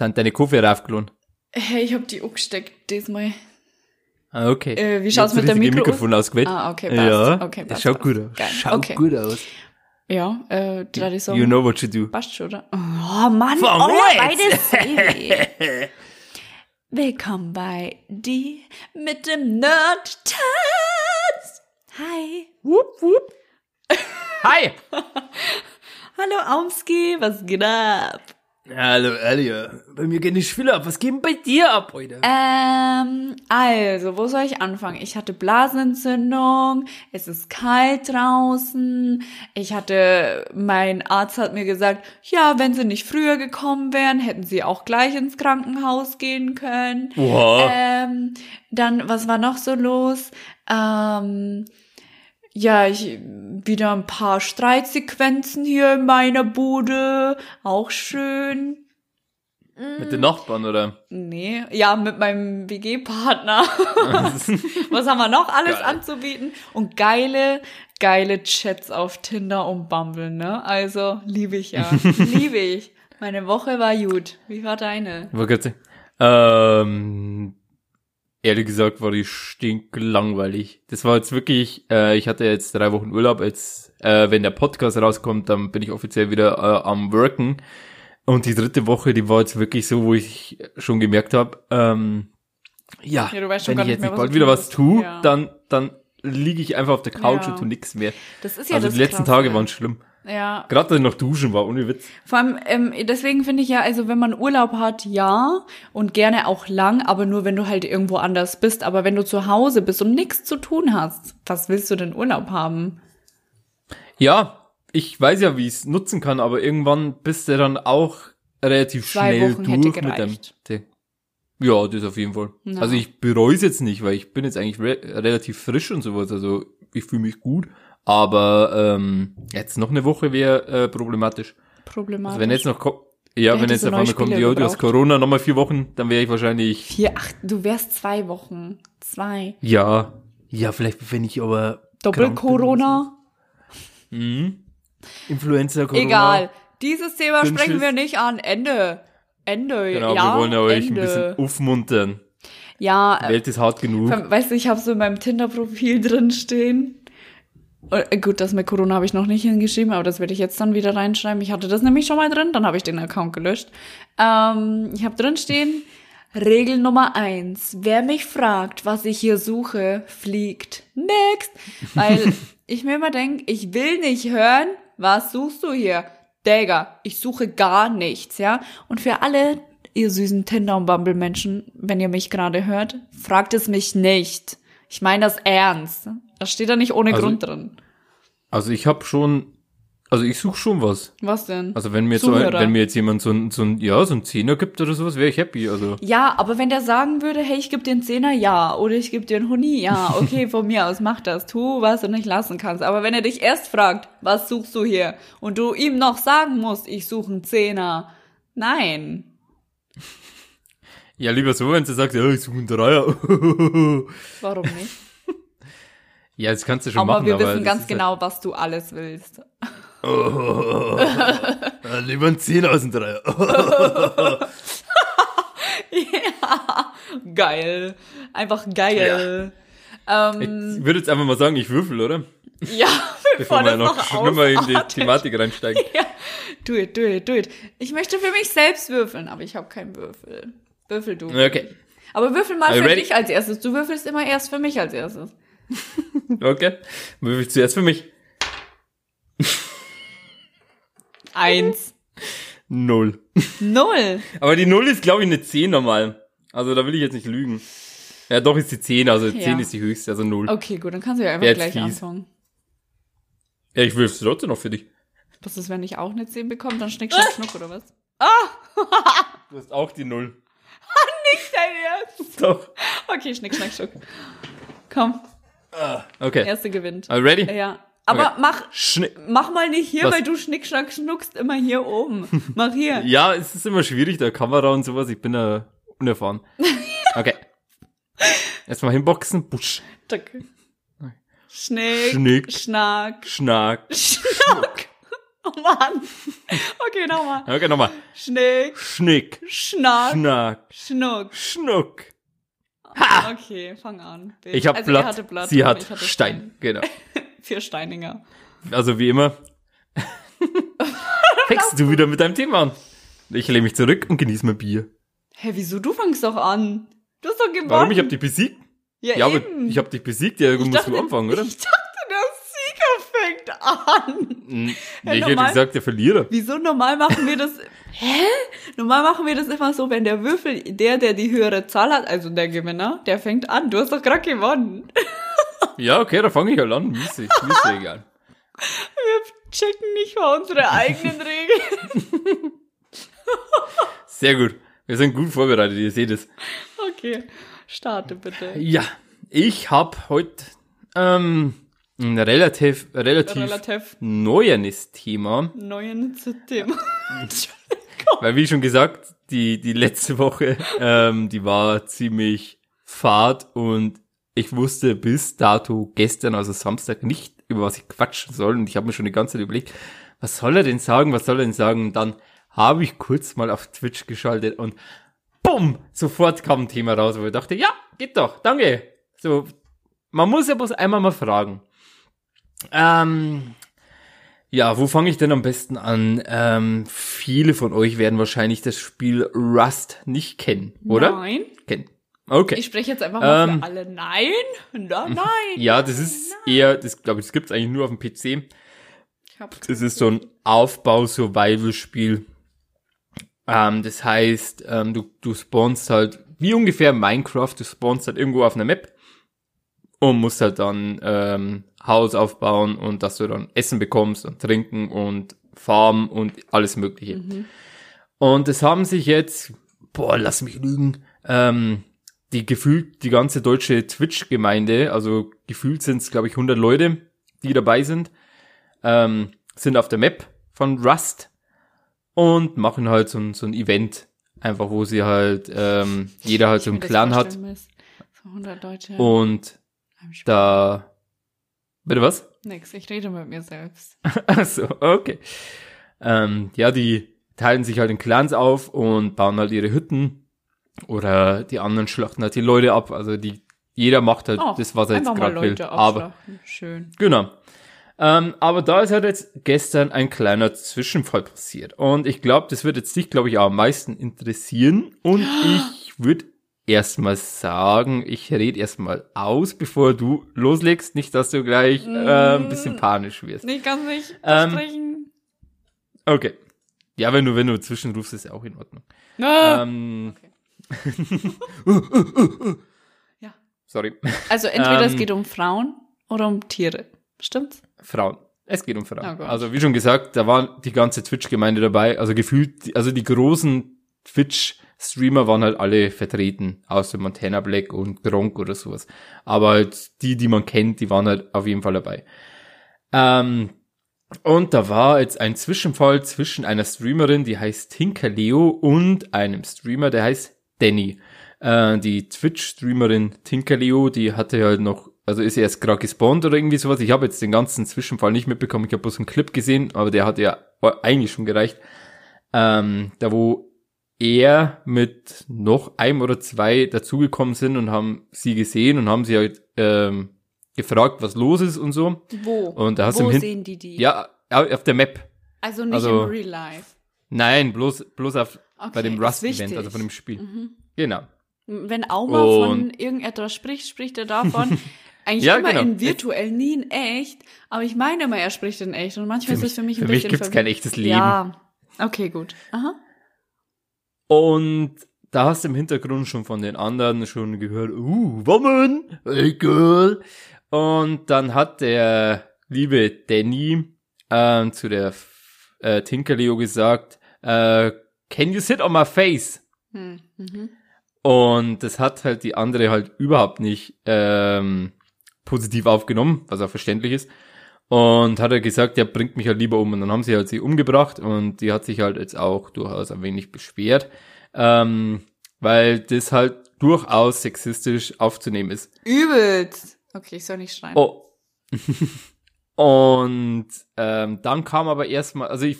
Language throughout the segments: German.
Sind deine Koffer raufgeladen? Hey, ich hab die angesteckt diesmal. Ah, okay. Äh, wie Ich schaut's mit das der richtige Mikro- Mikrofon ausgewählt. Ah, okay, passt. Ja, Okay, das passt, schaut passt. gut aus. Geil. Schaut Okay. gut aus. Ja, äh, drei Song. You know what you do. Passt schon, oder? Oh Mann, Von rechts. beides Willkommen bei Die mit dem Nerd-Tanz. Hi. Wupp, wupp. Hi! Hallo Aumski, was geht ab? Hallo, Alia. Bei mir geht nicht viel ab. Was geht denn bei dir ab heute? Ähm, also, wo soll ich anfangen? Ich hatte Blasenentzündung, es ist kalt draußen, ich hatte, mein Arzt hat mir gesagt, ja, wenn sie nicht früher gekommen wären, hätten sie auch gleich ins Krankenhaus gehen können. Oha. Ähm, dann, was war noch so los? Ähm, ja, ich wieder ein paar Streitsequenzen hier in meiner Bude, auch schön. Mit den Nachbarn, oder? Nee, ja, mit meinem WG-Partner. Was haben wir noch alles Geil. anzubieten? Und geile, geile Chats auf Tinder und Bumble, ne? Also, liebe ich ja. liebe ich. Meine Woche war gut. Wie war deine? Grad so- Ähm, ehrlich gesagt war die stinklangweilig. Das war jetzt wirklich, äh, ich hatte jetzt drei Wochen Urlaub, jetzt, äh, wenn der Podcast rauskommt, dann bin ich offiziell wieder äh, am Worken. Und die dritte Woche, die war jetzt wirklich so, wo ich schon gemerkt habe, ähm, ja, Ja, wenn ich jetzt nicht bald wieder was tue, Ja. dann, dann liege ich einfach auf der Couch Ja. und tu nix mehr. Das ist ja also das die letzten Krasse. Tage waren schlimm. Ja, Gerade noch duschen war, ohne Witz. Vor allem, ähm, deswegen finde ich ja, also wenn man Urlaub hat, ja, und gerne auch lang, aber nur wenn du halt irgendwo anders bist. Aber wenn du zu Hause bist und nichts zu tun hast, was willst du denn Urlaub haben? Ja, ich weiß ja, wie ich es nutzen kann, aber irgendwann bist du dann auch relativ Zwei schnell Wochen durch mit dem. Ding. Ja, das auf jeden Fall. Ja. Also ich bereue es jetzt nicht, weil ich bin jetzt eigentlich re relativ frisch und sowas. Also ich fühle mich gut. Aber ähm, jetzt noch eine Woche wäre äh, problematisch. Problematisch. Also wenn jetzt noch ja, wenn jetzt du auf einmal kommt, ja, du hast. Corona nochmal vier Wochen, dann wäre ich wahrscheinlich Vier, ach, du wärst zwei Wochen. Zwei. ja, ja, vielleicht wenn ich aber Doppel-Corona? so. Mhm. Influenza Corona. Egal. Dieses Thema Dünnschiss. sprechen wir nicht an. Ende. Ende. Genau, ja, wir wollen ja euch Ende. ein bisschen aufmuntern. Ja, Die Welt ist hart genug. Weißt du, ich habe so in meinem Tinder-Profil drin stehen. Äh, Gut, das mit Corona habe ich noch nicht hingeschrieben, aber das werde ich jetzt dann wieder reinschreiben. Ich hatte das nämlich schon mal drin, dann habe ich den Account gelöscht. Ähm, ich habe drin stehen, Regel Nummer eins. Wer mich fragt, was ich hier suche, fliegt. Next. Weil ich mir immer denke, ich will nicht hören, was suchst du hier? Digga, ich suche gar nichts, ja? Und für alle, ihr süßen Tinder- und Bumble-Menschen, wenn ihr mich gerade hört, fragt es mich nicht. Ich meine das ernst. Das steht da nicht ohne Also- Grund drin. Also ich habe schon, also ich suche schon was. Was denn? Also wenn mir jetzt so, wenn mir jetzt jemand so ein, so ein, ja, so ein Zehner gibt oder sowas, wäre ich happy. Also Ja, aber wenn der sagen würde, hey, ich gebe dir einen Zehner, ja, oder ich gebe dir einen Huni, ja, okay, von mir aus, mach das, tu, was du nicht lassen kannst. Aber wenn er dich erst fragt, was suchst du hier, und du ihm noch sagen musst, ich suche einen Zehner, nein. ja, lieber so, wenn du sagst, ja, ich suche einen Dreier. Warum nicht? Ja, das kannst du schon aber machen. wir aber wissen das ganz genau, was du alles willst. Halt, ja, lieber ein Zehner als ein Dreier. ja, geil. Einfach geil. Ähm, ich würde jetzt einfach mal sagen, ich würfel, oder? ja, Bevor bevor wir noch noch schlimmer in die. Thematik reinsteigen. Ja, do it, do it, do it. Ich möchte für mich selbst würfeln, aber ich habe keinen Würfel. Würfel du. Okay, Aber würfel mal Are für ready? dich als erstes. Du würfelst immer erst für mich als erstes. okay. Würfel ich zuerst für mich. Eins. Null. Null. Aber die Null ist, glaube ich, eine 10 normal. Also da will ich jetzt nicht lügen. Ja, doch ist die 10, also Ja. 10 ist die höchste, also Null. Okay, gut, dann kannst du ja einfach Jetzt gleich anfangen. Ja, ich würfel trotzdem noch für dich. Was ist, wenn ich auch eine 10 bekomme? Dann schnick, schnack, schnuck, oder was? Du hast auch die Null. Nicht dein Ernst. Doch. Okay, schnick, schnack, schnuck. Komm, Okay. erste gewinnt. Are you ready? Ja. Aber Okay. mach, Schni mach mal nicht hier, Was? weil du schnick, schnack, schnuckst immer hier oben. Mach hier. ja, es ist immer schwierig, der Kamera und sowas. Ich bin da unerfahren. Okay. Erstmal hinboxen. Busch. Schnick, Schnick. schnack, Schnack. schnack. Oh Mann. Okay, nochmal. Okay, nochmal. Schnick, Schnick, Schnack, Schnack, Schnuck. Schnuck. Okay, fang an. Bild. Ich hab also, Blatt, Blatt, sie hat hatte Stein. Genau. Vier Steininger. Also wie immer. Fängst du wieder mit deinem Thema an. Ich lehne mich zurück und genieße mein Bier. Hä, wieso? Du fangst doch an. Du hast doch gewonnen. Warum? Ich hab dich besiegt? Ja, Ja, aber ich hab dich besiegt, ja, du musst dachte, du anfangen, oder? Ich dachte, an. Ja, ich hätte gesagt, der Verlierer. Wieso? Normal machen wir das. Hä? Normal machen wir das immer so, wenn der Würfel, der, der die höhere Zahl hat, also der Gewinner, der fängt an. Du hast doch gerade gewonnen. Ja, okay, da fange ich halt an. Ist ja egal. Wir checken nicht mal unsere eigenen Regeln. Sehr gut. Wir sind gut vorbereitet, ihr seht es. Okay, starte bitte. Ja, ich habe heute ähm, ein relativ, relativ, Relativ neues Thema. neuen Thema. Weil wie schon gesagt, die, die letzte Woche, ähm, die war ziemlich fad und ich wusste bis dato gestern, also Samstag, nicht, über was ich quatschen soll. Und ich habe mir schon die ganze Zeit überlegt, was soll er denn sagen, was soll er denn sagen? Und dann habe ich kurz mal auf Twitch geschaltet und bumm, sofort kam ein Thema raus, wo ich dachte, ja, geht doch, danke. So, man muss ja bloß einmal mal fragen. Ähm, ja, wo fange ich denn am besten an? Ähm, viele von euch werden wahrscheinlich das Spiel Rust nicht kennen, oder? Nein. Kennen. Okay. Ich spreche jetzt einfach mal Ähm. für alle. Nein. Na, nein. ja, das ist eher, das glaube ich, das gibt's eigentlich nur auf dem PC. Ich Das ist so ein Aufbau-Survival-Spiel. Ähm, das heißt, ähm, du, du spawnst halt, wie ungefähr Minecraft, du spawnst halt irgendwo auf einer Map und musst halt dann ähm, Haus aufbauen und dass du dann Essen bekommst und trinken und Farm und alles mögliche. Und es haben sich jetzt, boah, lass mich lügen, ähm, die gefühlt die ganze deutsche Twitch-Gemeinde, also gefühlt sind es, glaube ich, 100 Leute, die dabei sind, ähm, sind auf der Map von Rust und machen halt so ein, so ein Event, einfach wo sie halt, ähm, jeder halt so einen Clan hat vorstellen muss. So 100 Leute. und. Da, bitte was? Nix, ich rede mit mir selbst. Ach so, okay. Ähm, ja, die teilen sich halt in Clans auf und bauen halt ihre Hütten oder die anderen schlachten halt die Leute ab. Also die, jeder macht halt Oh, das, was er jetzt gerade will. Aber. Schön. Genau. Ähm, aber da ist halt jetzt gestern ein kleiner Zwischenfall passiert. Und ich glaube, das wird jetzt dich, glaube ich, auch am meisten interessieren. Und ich würde erstmal sagen, ich rede erstmal aus, bevor du loslegst. Nicht, dass du gleich äh, ein bisschen panisch wirst. Ich kann nicht Ähm, versprechen. Okay. Ja, wenn du, wenn du zwischenrufst, ist ja auch in Ordnung. Ah. Ähm, Ja. sorry. Also entweder es ähm, geht um Frauen oder um Tiere. Stimmt's? Frauen. Es geht um Frauen. Oh also wie schon gesagt, da war die ganze Twitch-Gemeinde dabei. Also gefühlt, also die großen Twitch-Streamer waren halt alle vertreten, außer Montana Black und Gronk oder sowas. Aber halt die, die man kennt, die waren halt auf jeden Fall dabei. Ähm, und da war jetzt ein Zwischenfall zwischen einer Streamerin, die heißt Tinkerleo, und einem Streamer, der heißt Danny. Äh, die Twitch-Streamerin Tinkerleo, die hatte halt noch, also ist erst gerade gespawnt oder irgendwie sowas. Ich habe jetzt den ganzen Zwischenfall nicht mitbekommen. Ich habe bloß einen Clip gesehen, aber der hat ja eigentlich schon gereicht. Ähm, da wo er mit noch einem oder zwei dazugekommen sind und haben sie gesehen und haben sie halt ähm, gefragt, was los ist und so. Wo? Und da hast du Wo im Hin- sehen die die? Ja, auf der Map. Also nicht also- im Real Life. Nein, bloß, bloß auf, Okay, bei dem Rust-Event. Mhm. also von dem Spiel. Genau. Wenn Auma von irgendetwas spricht, spricht er davon. Eigentlich Ja, immer genau. in virtuell, nie in echt. Aber ich meine immer, er spricht in echt. Und manchmal Für ist es für mich mich- ein für mich bisschen gibt's verwirrend. kein echtes Leben. Ja. Okay, gut. Aha. Und da hast du im Hintergrund schon von den anderen schon gehört, uh, Woman, hey girl. Und dann hat der liebe Danny ähm, zu der äh, Tinkerleo gesagt, äh, can you sit on my face? Hm. Mhm. Und das hat halt die andere halt überhaupt nicht ähm, positiv aufgenommen, was auch verständlich ist. Und hat er gesagt, der bringt mich halt lieber um. Und dann haben sie halt sie umgebracht und die hat sich halt jetzt auch durchaus ein wenig beschwert, ähm, weil das halt durchaus sexistisch aufzunehmen ist. Übelst. Okay, ich soll nicht schreien. Oh. Und ähm, dann kam aber erstmal, also ich,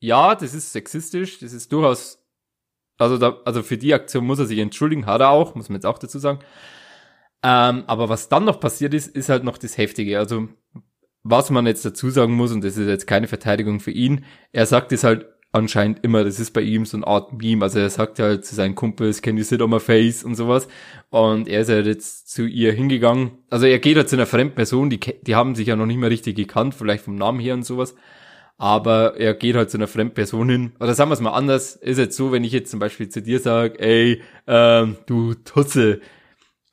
ja, das ist sexistisch, das ist durchaus, also da, also für die Aktion muss er sich entschuldigen, hat er auch, muss man jetzt auch dazu sagen. Ähm, aber was dann noch passiert ist, ist halt noch das Heftige. Also was man jetzt dazu sagen muss, und das ist jetzt keine Verteidigung für ihn, er sagt es halt anscheinend immer, das ist bei ihm so eine Art Meme, also er sagt halt zu seinen Kumpels, can you sit on my face? und sowas. Und er ist halt jetzt zu ihr hingegangen, also er geht halt zu einer fremden Person, die, die haben sich ja noch nicht mehr richtig gekannt, vielleicht vom Namen her und sowas, aber er geht halt zu einer fremden Person hin, oder sagen wir es mal anders, ist jetzt so, wenn ich jetzt zum Beispiel zu dir sage, ey, ähm, du Tutze,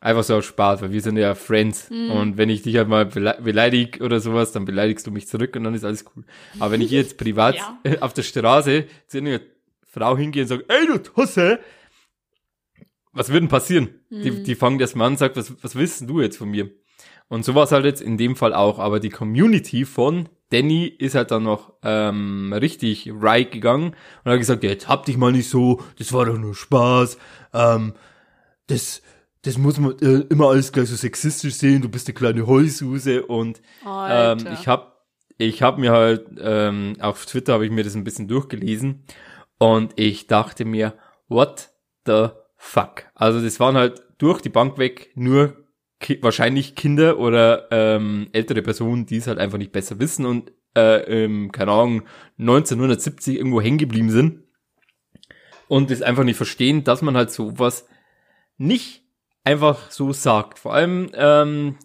Einfach so aus Spaß, weil wir sind ja Friends. Mhm. Und wenn ich dich halt mal beleidige oder sowas, dann beleidigst du mich zurück und dann ist alles cool. Aber wenn ich jetzt privat ja. auf der Straße zu einer Frau hingehe und sage, ey du Tusse, was würde denn passieren? Mhm. Die, die fangen das mal an und sagt, was, was willst du jetzt von mir? Und so war es halt jetzt in dem Fall auch. Aber die Community von Danny ist halt dann noch ähm, richtig right gegangen und hat gesagt, ja, jetzt hab dich mal nicht so, das war doch nur Spaß. Ähm, das, das muss man äh, immer alles gleich so sexistisch sehen, du bist eine kleine Heususe und ähm, ich habe ich hab mir halt, ähm, auf Twitter habe ich mir das ein bisschen durchgelesen und ich dachte mir, what the fuck? Also das waren halt durch die Bank weg nur ki wahrscheinlich Kinder oder ähm, ältere Personen, die es halt einfach nicht besser wissen und äh, ähm, keine Ahnung, 1970 irgendwo hängen geblieben sind und das einfach nicht verstehen, dass man halt sowas nicht einfach so sagt. Vor allem ähm,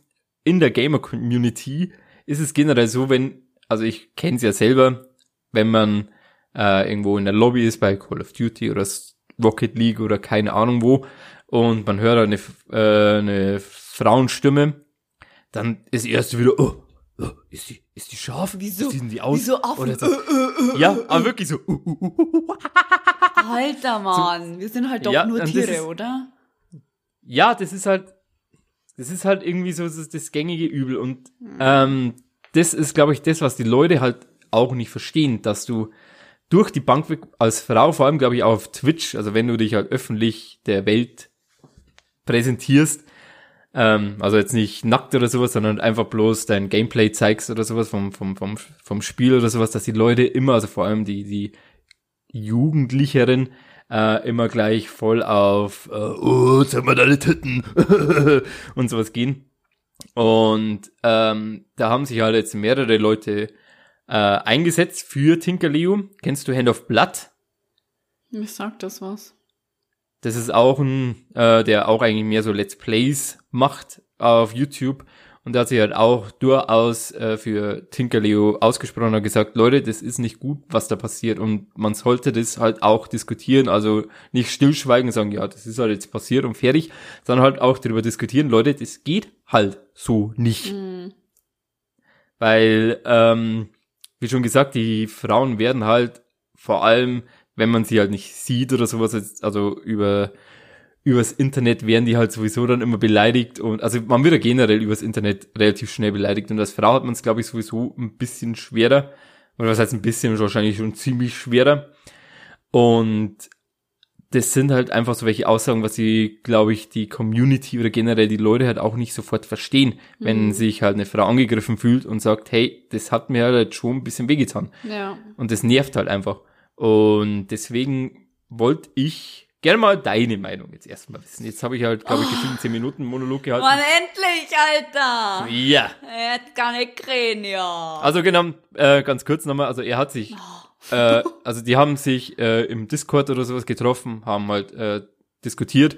in der Gamer-Community ist es generell so, wenn, also ich kenne es ja selber, wenn man äh, irgendwo in der Lobby ist bei Call of Duty oder Rocket League oder keine Ahnung wo und man hört eine, äh, eine Frauenstimme, dann ist erst wieder, oh, oh, ist die, ist die scharf? Wieso? Wie sehen die aus? Wieso Affen? Oder so. ja, aber wirklich so. Alter Mann, so, wir sind halt doch ja, nur Tiere, ist, oder? Ja, das ist halt, das ist halt irgendwie so das, das gängige Übel und mhm. ähm, das ist, glaube ich, das, was die Leute halt auch nicht verstehen, dass du durch die Bank weg als Frau, vor allem glaube ich auch auf Twitch, also wenn du dich halt öffentlich der Welt präsentierst, ähm, also jetzt nicht nackt oder sowas, sondern einfach bloß dein Gameplay zeigst oder sowas vom, vom, vom, vom Spiel oder sowas, dass die Leute immer, also vor allem die, die Jugendlicheren, äh, immer gleich voll auf, äh, oh, zeig mal deine Titten und sowas gehen. Und ähm, da haben sich halt jetzt mehrere Leute äh, eingesetzt für Tinkerleo. Kennst du Hand of Blood? Mir sagt das was. Das ist auch ein, äh, der auch eigentlich mehr so Let's Plays macht auf YouTube. Und da hat sich halt auch durchaus äh, für Tinkerleo ausgesprochen und gesagt, Leute, das ist nicht gut, was da passiert. Und man sollte das halt auch diskutieren. Also nicht stillschweigen und sagen, ja, das ist halt jetzt passiert und fertig, sondern halt auch darüber diskutieren, Leute, das geht halt so nicht. Mhm. Weil, ähm, wie schon gesagt, die Frauen werden halt vor allem, wenn man sie halt nicht sieht oder sowas, also über übers Internet werden die halt sowieso dann immer beleidigt und also man wird ja generell übers Internet relativ schnell beleidigt und als Frau hat man es glaube ich sowieso ein bisschen schwerer oder was heißt ein bisschen wahrscheinlich schon ziemlich schwerer und das sind halt einfach so welche Aussagen, was sie, glaube ich, die Community oder generell die Leute halt auch nicht sofort verstehen, mhm. wenn sich halt eine Frau angegriffen fühlt und sagt, hey, das hat mir halt schon ein bisschen wehgetan. Ja. Und das nervt halt einfach. Und deswegen wollte ich Gerne mal deine Meinung jetzt erstmal wissen. Jetzt habe ich halt, glaube ich, gefühlt 10 Minuten Monolog gehalten. Mann, endlich, Alter! Ja. Er hat gar nicht kriegen, ja. Also genau, äh, ganz kurz nochmal, also er hat sich, oh. äh, also die haben sich äh, im Discord oder sowas getroffen, haben halt äh, diskutiert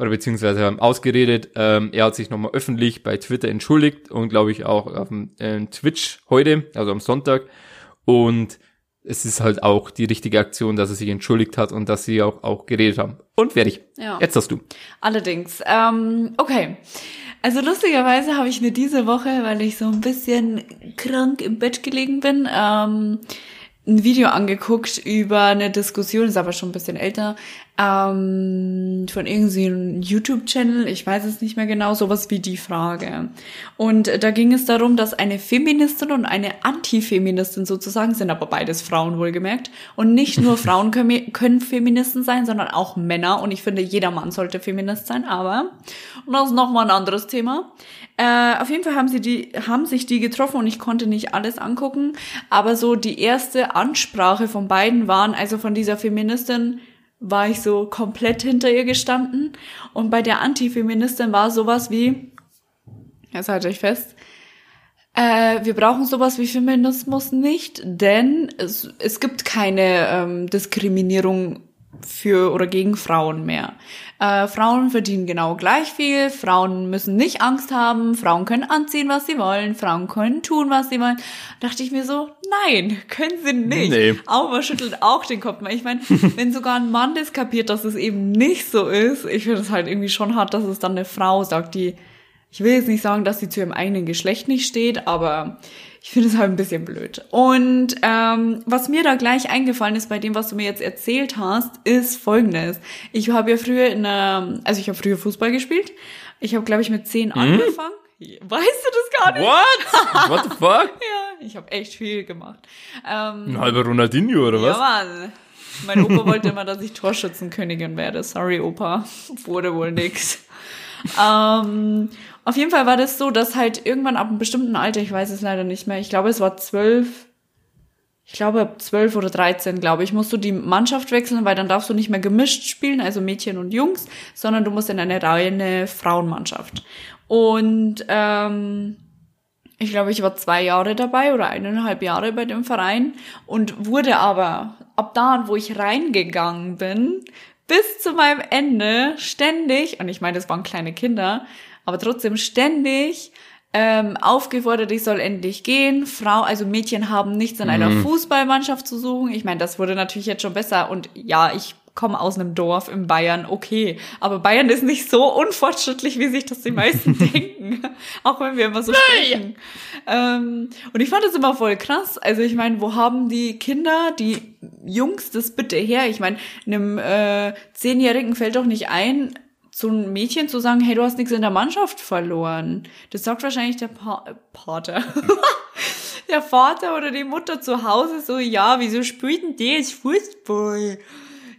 oder beziehungsweise haben ausgeredet. Ähm, er hat sich nochmal öffentlich bei Twitter entschuldigt und glaube ich auch auf dem äh, Twitch heute, also am Sonntag. Und es ist halt auch die richtige Aktion, dass er sich entschuldigt hat und dass sie auch, auch geredet haben. Und fertig. Ja. Jetzt hast du. Allerdings. Ähm, okay. Also lustigerweise habe ich mir diese Woche, weil ich so ein bisschen krank im Bett gelegen bin, ähm, ein Video angeguckt über eine Diskussion, ist aber schon ein bisschen älter, ähm, von irgendeinem YouTube-Channel, ich weiß es nicht mehr genau, sowas wie die Frage. Und da ging es darum, dass eine Feministin und eine Antifeministin sozusagen sind, aber beides Frauen wohlgemerkt. Und nicht nur Frauen können, können Feministen sein, sondern auch Männer. Und ich finde, jeder Mann sollte Feminist sein, aber, und das ist nochmal ein anderes Thema, Äh, auf jeden Fall haben sie die, haben sich die getroffen und ich konnte nicht alles angucken. Aber so die erste Ansprache von beiden waren, also von dieser Feministin war ich so komplett hinter ihr gestanden. Und bei der Antifeministin war sowas wie, jetzt halte ich fest, äh, wir brauchen sowas wie Feminismus nicht, denn es, es gibt keine ähm, Diskriminierung für oder gegen Frauen mehr. Äh, Frauen verdienen genau gleich viel, Frauen müssen nicht Angst haben, Frauen können anziehen, was sie wollen, Frauen können tun, was sie wollen. dachte ich mir so, nein, können sie nicht. Nee. Auma schüttelt auch den Kopf. Ich meine, wenn sogar ein Mann das kapiert, dass es eben nicht so ist, ich finde es halt irgendwie schon hart, dass es dann eine Frau sagt, die ich will jetzt nicht sagen, dass sie zu ihrem eigenen Geschlecht nicht steht, aber ich finde es halt ein bisschen blöd. Und ähm, was mir da gleich eingefallen ist bei dem, was du mir jetzt erzählt hast, ist folgendes. Ich habe ja früher in einer, also ich habe früher Fußball gespielt. Ich habe, glaube ich, mit zehn hm? angefangen. Weißt du das gar nicht? What? What the fuck? ja, ich habe echt viel gemacht. Ähm, ein halber Ronaldinho oder was? Ja, Mann. Mein Opa wollte immer, dass ich Torschützenkönigin werde. Sorry, Opa. Wurde wohl nix. ähm, auf jeden Fall war das so, dass halt irgendwann ab einem bestimmten Alter, ich weiß es leider nicht mehr, ich glaube, es war zwölf, ich glaube zwölf oder dreizehn, glaube ich, musst du die Mannschaft wechseln, weil dann darfst du nicht mehr gemischt spielen, also Mädchen und Jungs, sondern du musst in eine reine Frauenmannschaft. Und ähm, ich glaube, ich war zwei Jahre dabei oder eineinhalb Jahre bei dem Verein und wurde aber ab da, wo ich reingegangen bin, bis zu meinem Ende ständig, und ich meine, das waren kleine Kinder, aber trotzdem ständig ähm, aufgefordert, ich soll endlich gehen. Frau, also Mädchen haben nichts in einer mhm. Fußballmannschaft zu suchen. Ich meine, das wurde natürlich jetzt schon besser. Und ja, ich komme aus einem Dorf in Bayern, okay. Aber Bayern ist nicht so unfortschrittlich, wie sich das die meisten denken. Auch wenn wir immer so sprechen. Ähm, und ich fand das immer voll krass. Also ich meine, wo haben die Kinder, die Jungs das bitte her? Ich meine, einem äh, Zehnjährigen fällt doch nicht ein, zu einem Mädchen zu sagen, hey, du hast nichts in der Mannschaft verloren. Das sagt wahrscheinlich der pa Pater. der Vater oder die Mutter zu Hause so, ja, wieso spielt denn der jetzt Fußball?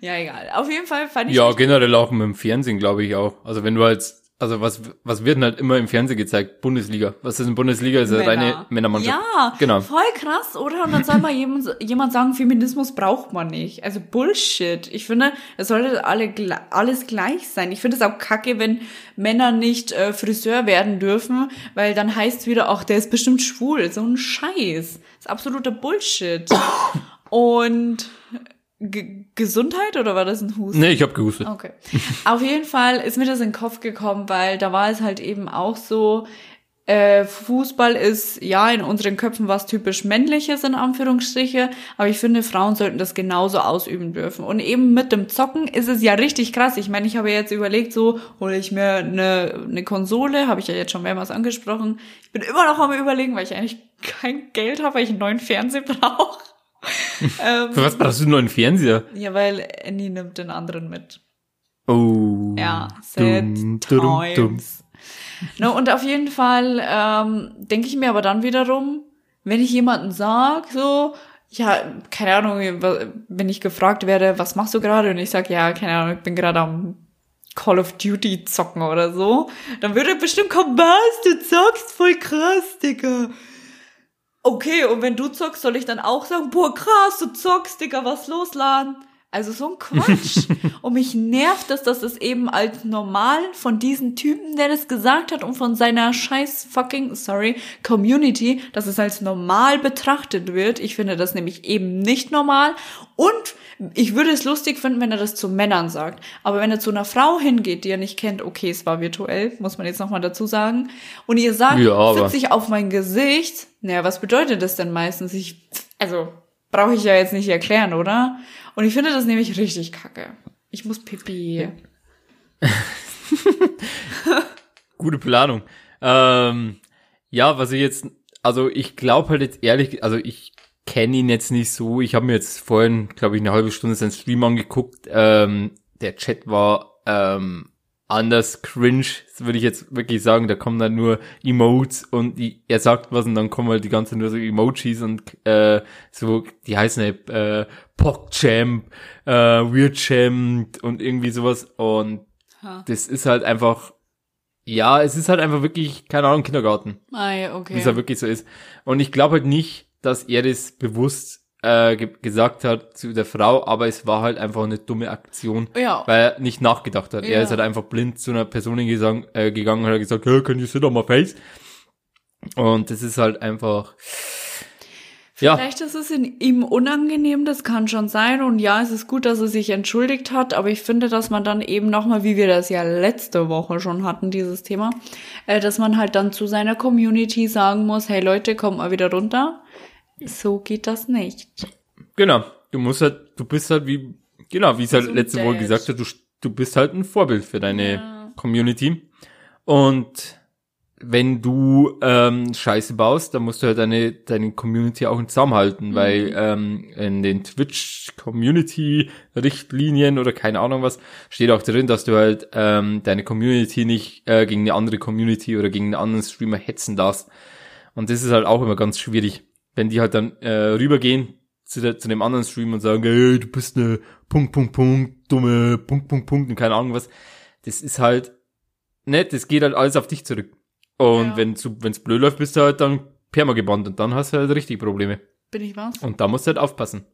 Ja, egal. Auf jeden Fall fand ich. Ja, generell auch mit dem Fernsehen, glaube ich auch. Also wenn du als also was, was wird denn halt immer im Fernsehen gezeigt? Bundesliga. Was ist in Bundesliga? Ist ja reine Männermannschaft. Ja, genau. voll krass, oder? Und dann soll mal jemand, jemand sagen, Feminismus braucht man nicht. Also Bullshit. Ich finde, es sollte alle, alles gleich sein. Ich finde es auch kacke, wenn Männer nicht äh, Friseur werden dürfen, weil dann heißt es wieder, ach, der ist bestimmt schwul. So ein Scheiß. Das ist absoluter Bullshit. Und G Gesundheit oder war das ein Husten? Nee, ich habe gehustet. Okay. Auf jeden Fall ist mir das in den Kopf gekommen, weil da war es halt eben auch so, äh, Fußball ist ja in unseren Köpfen was typisch männliches in Anführungsstriche, aber ich finde, Frauen sollten das genauso ausüben dürfen. Und eben mit dem Zocken ist es ja richtig krass. Ich meine, ich habe jetzt überlegt, so hole ich mir eine, eine Konsole, habe ich ja jetzt schon mehrmals angesprochen. Ich bin immer noch am überlegen, weil ich eigentlich kein Geld habe, weil ich einen neuen Fernseher brauche ähm, Für was brauchst du einen neuen Fernseher? Ja, weil Annie nimmt den anderen mit. Oh. Ja, sad dumm, times. Dumm, No, und auf jeden Fall ähm, denke ich mir aber dann wiederum, wenn ich jemanden sag, so, ja, keine Ahnung, wenn ich gefragt werde, was machst du gerade? Und ich sag, ja, keine Ahnung, ich bin gerade am Call of Duty zocken oder so, dann würde bestimmt kommen, was, du zockst voll krass, Digga. Okay, und wenn du zockst, soll ich dann auch sagen, boah, krass, du zockst, Digga, was losladen? Also so ein Quatsch. und mich nervt es, dass es eben als normal von diesem Typen, der das gesagt hat und von seiner scheiß fucking, sorry, Community, dass es als normal betrachtet wird. Ich finde das nämlich eben nicht normal. Und ich würde es lustig finden, wenn er das zu Männern sagt. Aber wenn er zu einer Frau hingeht, die er nicht kennt, okay, es war virtuell, muss man jetzt nochmal dazu sagen, und ihr sagt, ja, sitze ich auf mein Gesicht, naja, was bedeutet das denn meistens? Ich, also, brauche ich ja jetzt nicht erklären, oder? Und ich finde das nämlich richtig kacke. Ich muss pipi. Gute Planung. Ähm, ja, was ich jetzt, also ich glaube halt jetzt ehrlich, also ich kenne ihn jetzt nicht so. Ich habe mir jetzt vorhin, glaube ich, eine halbe Stunde seinen Stream angeguckt. Ähm, der Chat war ähm, anders cringe, würde ich jetzt wirklich sagen. Da kommen dann nur Emotes und die, er sagt was und dann kommen halt die ganze nur so Emojis und äh, so, die heißen halt äh, PogChamp, äh, WeirdChamp und irgendwie sowas. Und ha. das ist halt einfach, Ja, es ist halt einfach wirklich, keine Ahnung, Kindergarten. Ah, ja, okay. Wie es halt wirklich so ist. Und ich glaube halt nicht, dass er das bewusst äh, ge gesagt hat zu der Frau, aber es war halt einfach eine dumme Aktion, Ja. weil er nicht nachgedacht hat. Er Ja. ist halt einfach blind zu einer Person hingesang- äh, gegangen und hat gesagt, hey, can you sit on my face? Und das ist halt einfach, ja, Vielleicht ist es in ihm unangenehm, das kann schon sein. Und ja, es ist gut, dass er sich entschuldigt hat, aber ich finde, dass man dann eben nochmal, wie wir das ja letzte Woche schon hatten, dieses Thema, äh, dass man halt dann zu seiner Community sagen muss, hey Leute, kommt mal wieder runter. So geht das nicht. genau. Du musst halt, du bist halt wie, genau, wie es halt So letzte Woche gesagt hat, du, du bist halt ein Vorbild für deine Ja. Community. Und wenn du ähm, Scheiße baust, dann musst du halt deine, deine Community auch in Zaum halten, weil ähm, in den Twitch-Community-Richtlinien oder keine Ahnung was, steht auch drin, dass du halt ähm, deine Community nicht äh, gegen eine andere Community oder gegen einen anderen Streamer hetzen darfst. Und das ist halt auch immer ganz schwierig, wenn die halt dann äh, rübergehen zu, der, zu dem anderen Stream und sagen, hey, du bist eine Punkt, Punkt, Punkt, dumme Punkt, Punkt, Punkt und keine Ahnung was. Das ist halt nett, das geht halt alles auf dich zurück. Und Ja. wenn wenn's blöd läuft, bist du halt dann permagebannt und dann hast du halt richtig Probleme. Bin ich was? Und da musst du halt aufpassen.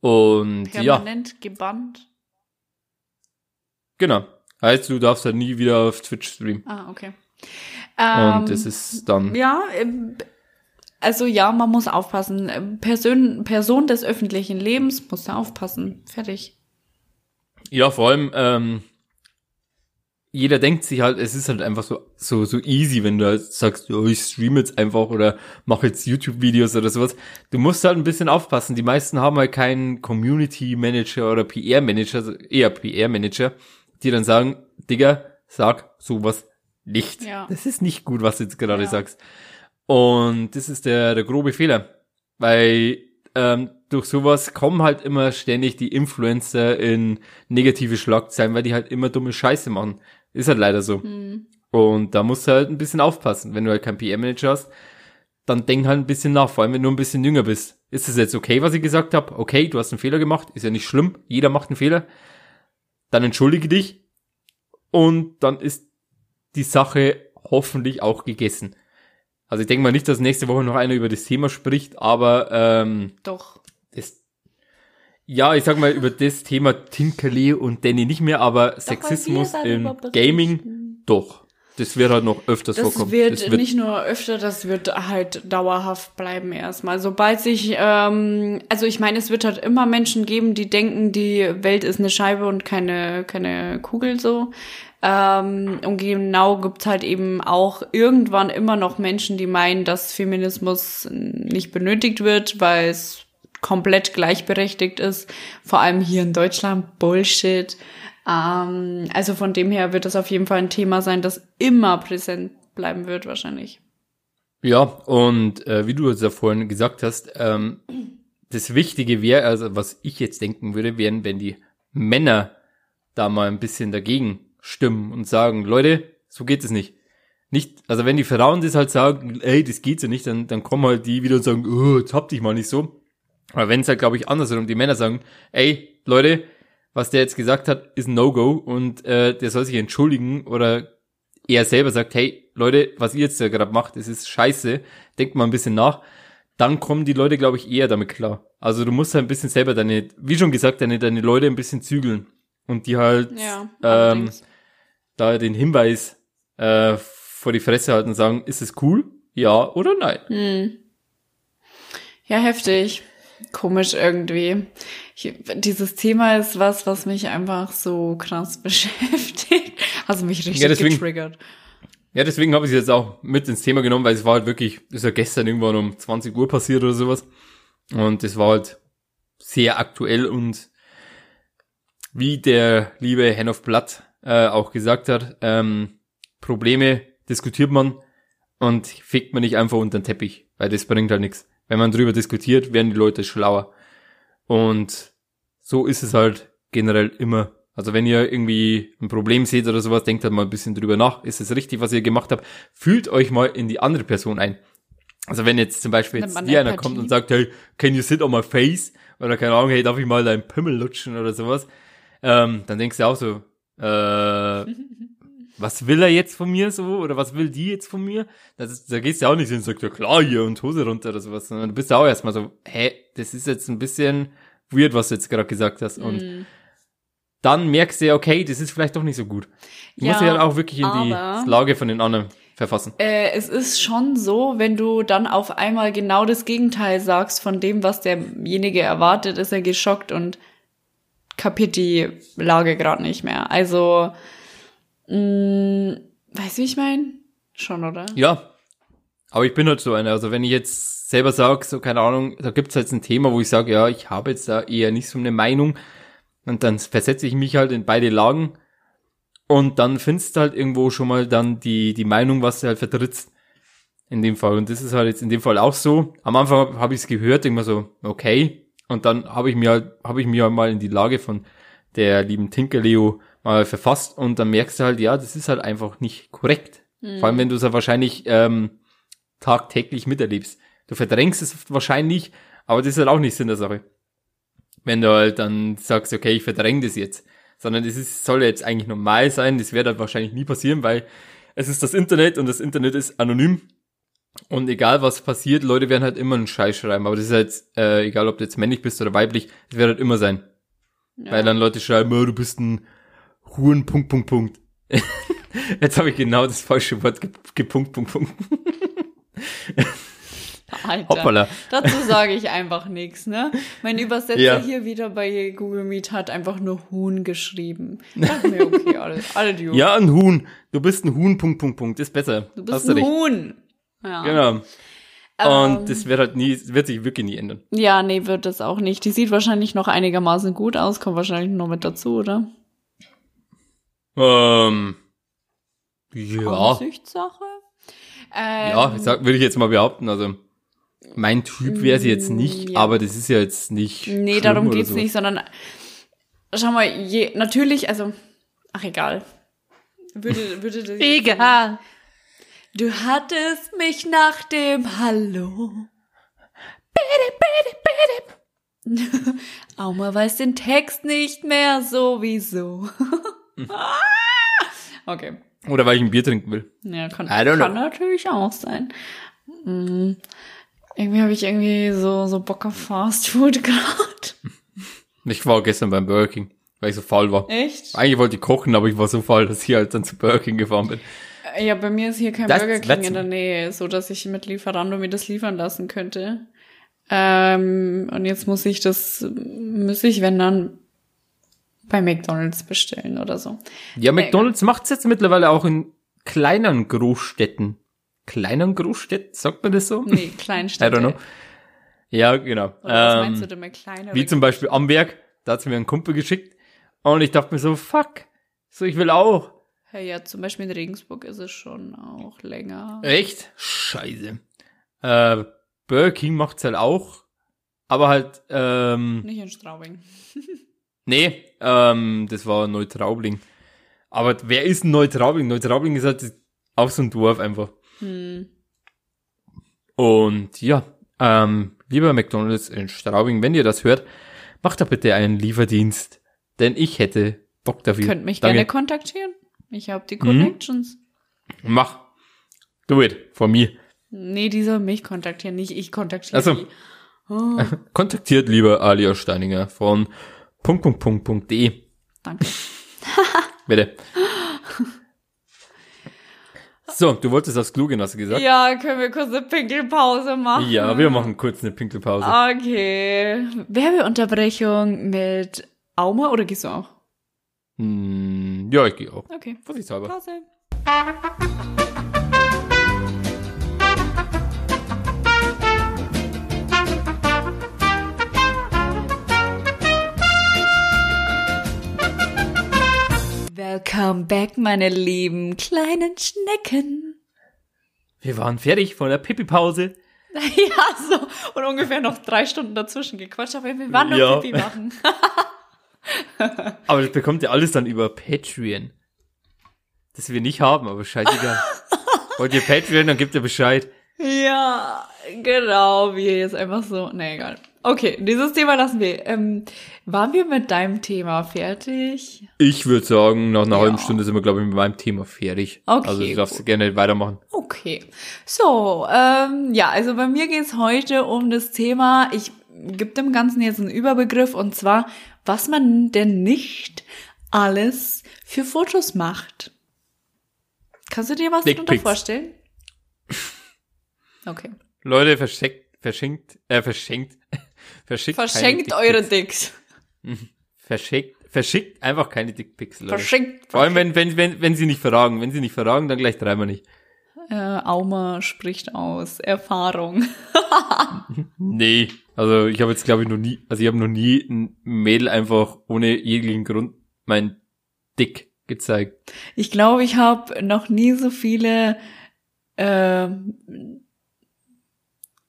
Und ja, Permanent gebannt. genau. Heißt, du darfst halt nie wieder auf Twitch streamen. Ah, okay. Und Ähm, das ist dann, Ja, ähm, also ja, man muss aufpassen. Person, Person des öffentlichen Lebens muss da aufpassen. Fertig. ja, vor allem, ähm, jeder denkt sich halt, es ist halt einfach so, so, so easy, wenn du halt sagst, oh, ich streame jetzt einfach oder mache jetzt YouTube-Videos oder sowas. Du musst halt ein bisschen aufpassen. Die meisten haben halt keinen Community Manager oder PR Manager, also eher PR Manager, die dann sagen, Digga, sag sowas nicht. Ja. Das ist nicht gut, was du jetzt gerade Ja. sagst. Und das ist der, der grobe Fehler. Weil ähm, durch sowas kommen halt immer ständig die Influencer in negative Schlagzeilen, weil die halt immer dumme Scheiße machen. Ist halt leider so. Hm. Und da musst du halt ein bisschen aufpassen. Wenn du halt keinen PM-Manager hast, dann denk halt ein bisschen nach, vor allem wenn du ein bisschen jünger bist. Ist es jetzt okay, was ich gesagt habe? Okay, du hast einen Fehler gemacht, ist ja nicht schlimm, jeder macht einen Fehler. Dann entschuldige dich und dann ist die Sache hoffentlich auch gegessen. Also ich denke mal nicht, dass nächste Woche noch einer über das Thema spricht, aber ähm, Doch. das, ja, ich sag mal über das Thema Tinkerle und Danny nicht mehr, aber Sexismus im Gaming doch. Das wird halt noch öfters Das vorkommen. wird, nicht nur öfter, das wird halt dauerhaft bleiben erstmal. Sobald sich, ähm, also ich meine, es wird halt immer Menschen geben, die denken, die Welt ist eine Scheibe und keine, keine Kugel so. Ähm, und genau gibt's halt eben auch irgendwann immer noch Menschen, die meinen, dass Feminismus nicht benötigt wird, weil es komplett gleichberechtigt ist. Vor allem hier in Deutschland. Bullshit. Ähm, also von dem her wird das auf jeden Fall ein Thema sein, das immer präsent bleiben wird, wahrscheinlich. Ja, und äh, wie du es ja vorhin gesagt hast, ähm, das Wichtige wäre, also was ich jetzt denken würde, wären, wenn die Männer da mal ein bisschen dagegen stimmen und sagen, Leute, so geht es nicht. Nicht, also wenn die Frauen das halt sagen, ey, das geht so nicht, dann, dann kommen halt die wieder und sagen, oh, jetzt hab dich mal nicht so. Aber wenn es halt, glaube ich, andersrum, die Männer sagen, ey, Leute, was der jetzt gesagt hat, ist ein No-Go und äh, der soll sich entschuldigen oder er selber sagt, hey, Leute, was ihr jetzt da gerade macht, das ist scheiße, denkt mal ein bisschen nach, dann kommen die Leute, glaube ich, eher damit klar. Also du musst halt ein bisschen selber deine, wie schon gesagt, deine, deine Leute ein bisschen zügeln und die halt Ja, ähm, da den Hinweis äh, vor die Fresse halten und sagen, ist es cool? Ja oder nein? Hm. Ja, heftig. Komisch irgendwie. Ich, dieses Thema ist was, was mich einfach so krass beschäftigt. Also mich richtig Ja, deswegen- getriggert. Ja, deswegen habe ich es jetzt auch mit ins Thema genommen, weil es war halt wirklich, ist ja gestern irgendwann um 20 Uhr passiert oder sowas. Und es war halt sehr aktuell und wie der liebe Hand of Blood äh, auch gesagt hat, ähm, Probleme diskutiert man und fickt man nicht einfach unter den Teppich, weil das bringt halt nichts. Wenn man drüber diskutiert, werden die Leute schlauer. Und so ist es halt generell immer. Also wenn ihr irgendwie ein Problem seht oder sowas, denkt halt mal ein bisschen drüber nach. Ist es richtig, was ihr gemacht habt? Fühlt euch mal in die andere Person ein. Also wenn jetzt zum Beispiel jetzt dir einer kommt und sagt, hey, can you sit on my face? Oder keine Ahnung, hey, darf ich mal deinen Pimmel lutschen oder sowas? Ähm, dann denkst du auch so, äh, was will er jetzt von mir so oder was will die jetzt von mir? Das ist, da gehst du ja auch nicht hin und sagst, ja klar, hier und Hose runter oder sowas, sondern du bist ja auch erstmal so, hä, das ist jetzt ein bisschen weird, was du jetzt gerade gesagt hast. Und Mhm. dann merkst du ja, okay, das ist vielleicht doch nicht so gut. Du musst dich Ja, halt auch wirklich in die Lage von den anderen verfassen. Äh, es ist schon so, wenn du dann auf einmal genau das Gegenteil sagst von dem, was derjenige erwartet, ist er geschockt und kapiert die Lage gerade nicht mehr. Also, mh, weißt du, wie ich meine? Schon, oder? Ja. Aber ich bin halt so einer. Also wenn ich jetzt selber sage, so keine Ahnung, da gibt's jetzt ein Thema, wo ich sage, ja, ich habe jetzt da eher nicht so eine Meinung. Und dann versetze ich mich halt in beide Lagen. Und dann findest du halt irgendwo schon mal dann die, die Meinung, was du halt vertrittst. In dem Fall. Und das ist halt jetzt in dem Fall auch so. Am Anfang habe ich es gehört, mal so, okay. Und dann habe ich mir halt, habe ich mir halt mal in die Lage von der lieben Tinkerleo mal verfasst und dann merkst du halt, ja, das ist halt einfach nicht korrekt. Vor allem, wenn du es ja wahrscheinlich ähm, tagtäglich miterlebst. Du verdrängst es wahrscheinlich, aber das ist halt auch nicht Sinn der Sache. Wenn du halt dann sagst, okay, ich verdränge das jetzt. Sondern das ist, soll jetzt eigentlich normal sein, das wird halt wahrscheinlich nie passieren, weil es ist das Internet und das Internet ist anonym. Und egal was passiert, Leute werden halt immer einen Scheiß schreiben. Aber das ist halt, äh, egal ob du jetzt männlich bist oder weiblich, es wird halt immer sein. Ja. Weil dann Leute schreiben, oh, du bist ein Huren, Punkt, Punkt, Punkt. Jetzt habe ich genau das falsche Wort ge gepunkt, Punkt, Punkt. Alter. Hoppala. Dazu sage ich einfach nichts, ne? Mein Übersetzer Ja. hier wieder bei Google Meet hat einfach nur Huhn geschrieben. Dachte mir, okay, alle, alle die Ja, ein Huhn. Du bist ein Huhn, Punkt, Punkt, Punkt. Ist besser. Du bist Hast du ein recht. Huhn. Ja. Genau. Und Ähm, das wird halt nie, wird sich wirklich nie ändern. Ja, nee, wird das auch nicht. Die sieht wahrscheinlich noch einigermaßen gut aus, kommt wahrscheinlich noch mit dazu, oder? Ähm, ja. Ansichtssache? Ähm, Ja, ich sag, würde ich jetzt mal behaupten. Also, mein Typ wäre sie jetzt nicht, Mm, ja. aber das ist ja jetzt nicht. Nee, darum geht's sowas. nicht, sondern schau mal, je, natürlich, also, ach egal. Würde, würde das Egal. Du hattest mich nach dem Hallo. Auma weiß den Text nicht mehr sowieso. okay. Oder weil ich ein Bier trinken will. Ja, kann, I don't kann know. natürlich auch sein. Mm, irgendwie habe ich irgendwie so, so Bock auf Fast Food gerade. Ich war gestern beim Burger King, weil ich so faul war. Echt? Eigentlich wollte ich kochen, aber ich war so faul, dass ich halt dann zu Burger King gefahren bin. Ja, bei mir ist hier kein Das- Burger King in der Nähe, so dass ich mit Lieferando mir das liefern lassen könnte. Ähm, und jetzt muss ich das, muss ich, wenn dann, bei McDonalds bestellen oder so. Ja, McDonalds macht's jetzt mittlerweile auch in kleineren Großstädten. Kleineren Großstädten, sagt man das so? Nee, I Kleinstädte. don't know. Ja, genau. Oder was Ähm, meinst du denn mit kleineren? Wie zum Beispiel Amberg, da hat's mir ein Kumpel geschickt. Und ich dachte mir so, fuck, so ich will auch. Ja, ja, zum Beispiel in Regensburg ist es schon auch länger. Echt? Scheiße. Äh, Burger King macht's halt auch. Aber halt, ähm, Nicht in Straubing. nee, ähm, das war Neutraubling. Aber wer ist ein Neutraubling? Neutraubling ist halt auch so ein Dorf einfach. Hm. Und ja, ähm, lieber McDonalds in Straubing, wenn ihr das hört, macht da bitte einen Lieferdienst. Denn ich hätte Bock dafür. Könnt mich Danke. gerne kontaktieren. Ich habe die Connections. Mach. Do it. For me. Nee, die soll mich kontaktieren, nicht ich kontaktiere Ach so. die. Oh, Kontaktiert lieber Alia Steininger von Punkt, Punkt, Punkt, Punkt, de. danke. Bitte. So, du wolltest aufs Klo gehen, hast du gesagt? Ja, können wir kurz eine Pinkelpause machen? Ja, wir machen kurz eine Pinkelpause. Okay. Werbeunterbrechung mit Auma oder gehst du auch? Hm, ja, ich gehe auch. Okay. Vorsichtshalber. Pause. Welcome back, meine lieben kleinen Schnecken. Wir waren fertig von der Pipi-Pause. Ja, so. Und ungefähr noch drei Stunden dazwischen gequatscht, aber wir waren nur Ja. Pipi machen. Aber das bekommt ihr alles dann über Patreon. Das wir nicht haben, aber scheißegal. Wollt ihr Patreon, dann gebt ihr Bescheid. Ja, genau, wie jetzt einfach so. Nee, egal. Okay, dieses Thema lassen wir. Ähm, waren wir mit deinem Thema fertig? Ich würde sagen, nach einer Ja. halben Stunde sind wir, glaube ich, mit meinem Thema fertig. Okay, Also du darfst gut. gerne weitermachen. Okay. So, ähm, ja, also bei mir geht's heute um das Thema, ich gebe dem Ganzen jetzt einen Überbegriff und zwar, was man denn nicht alles für Fotos macht. Kannst du dir was darunter Dickpics. vorstellen? Okay. Leute, verschenkt, verschenkt, äh, verschenkt, verschickt Verschenkt eure. Dicks. Verschickt, verschickt einfach keine Dickpics, Leute. Verschenkt. Vor allem, wenn, wenn, wenn, wenn sie nicht verragen. Wenn sie nicht verragen, dann gleich dreimal nicht. Äh, Auma spricht aus Erfahrung. Nee. Also ich habe jetzt, glaube ich, noch nie, also ich habe noch nie ein Mädel einfach ohne jeglichen Grund mein Dick gezeigt. Ich glaube, ich habe noch nie so viele äh,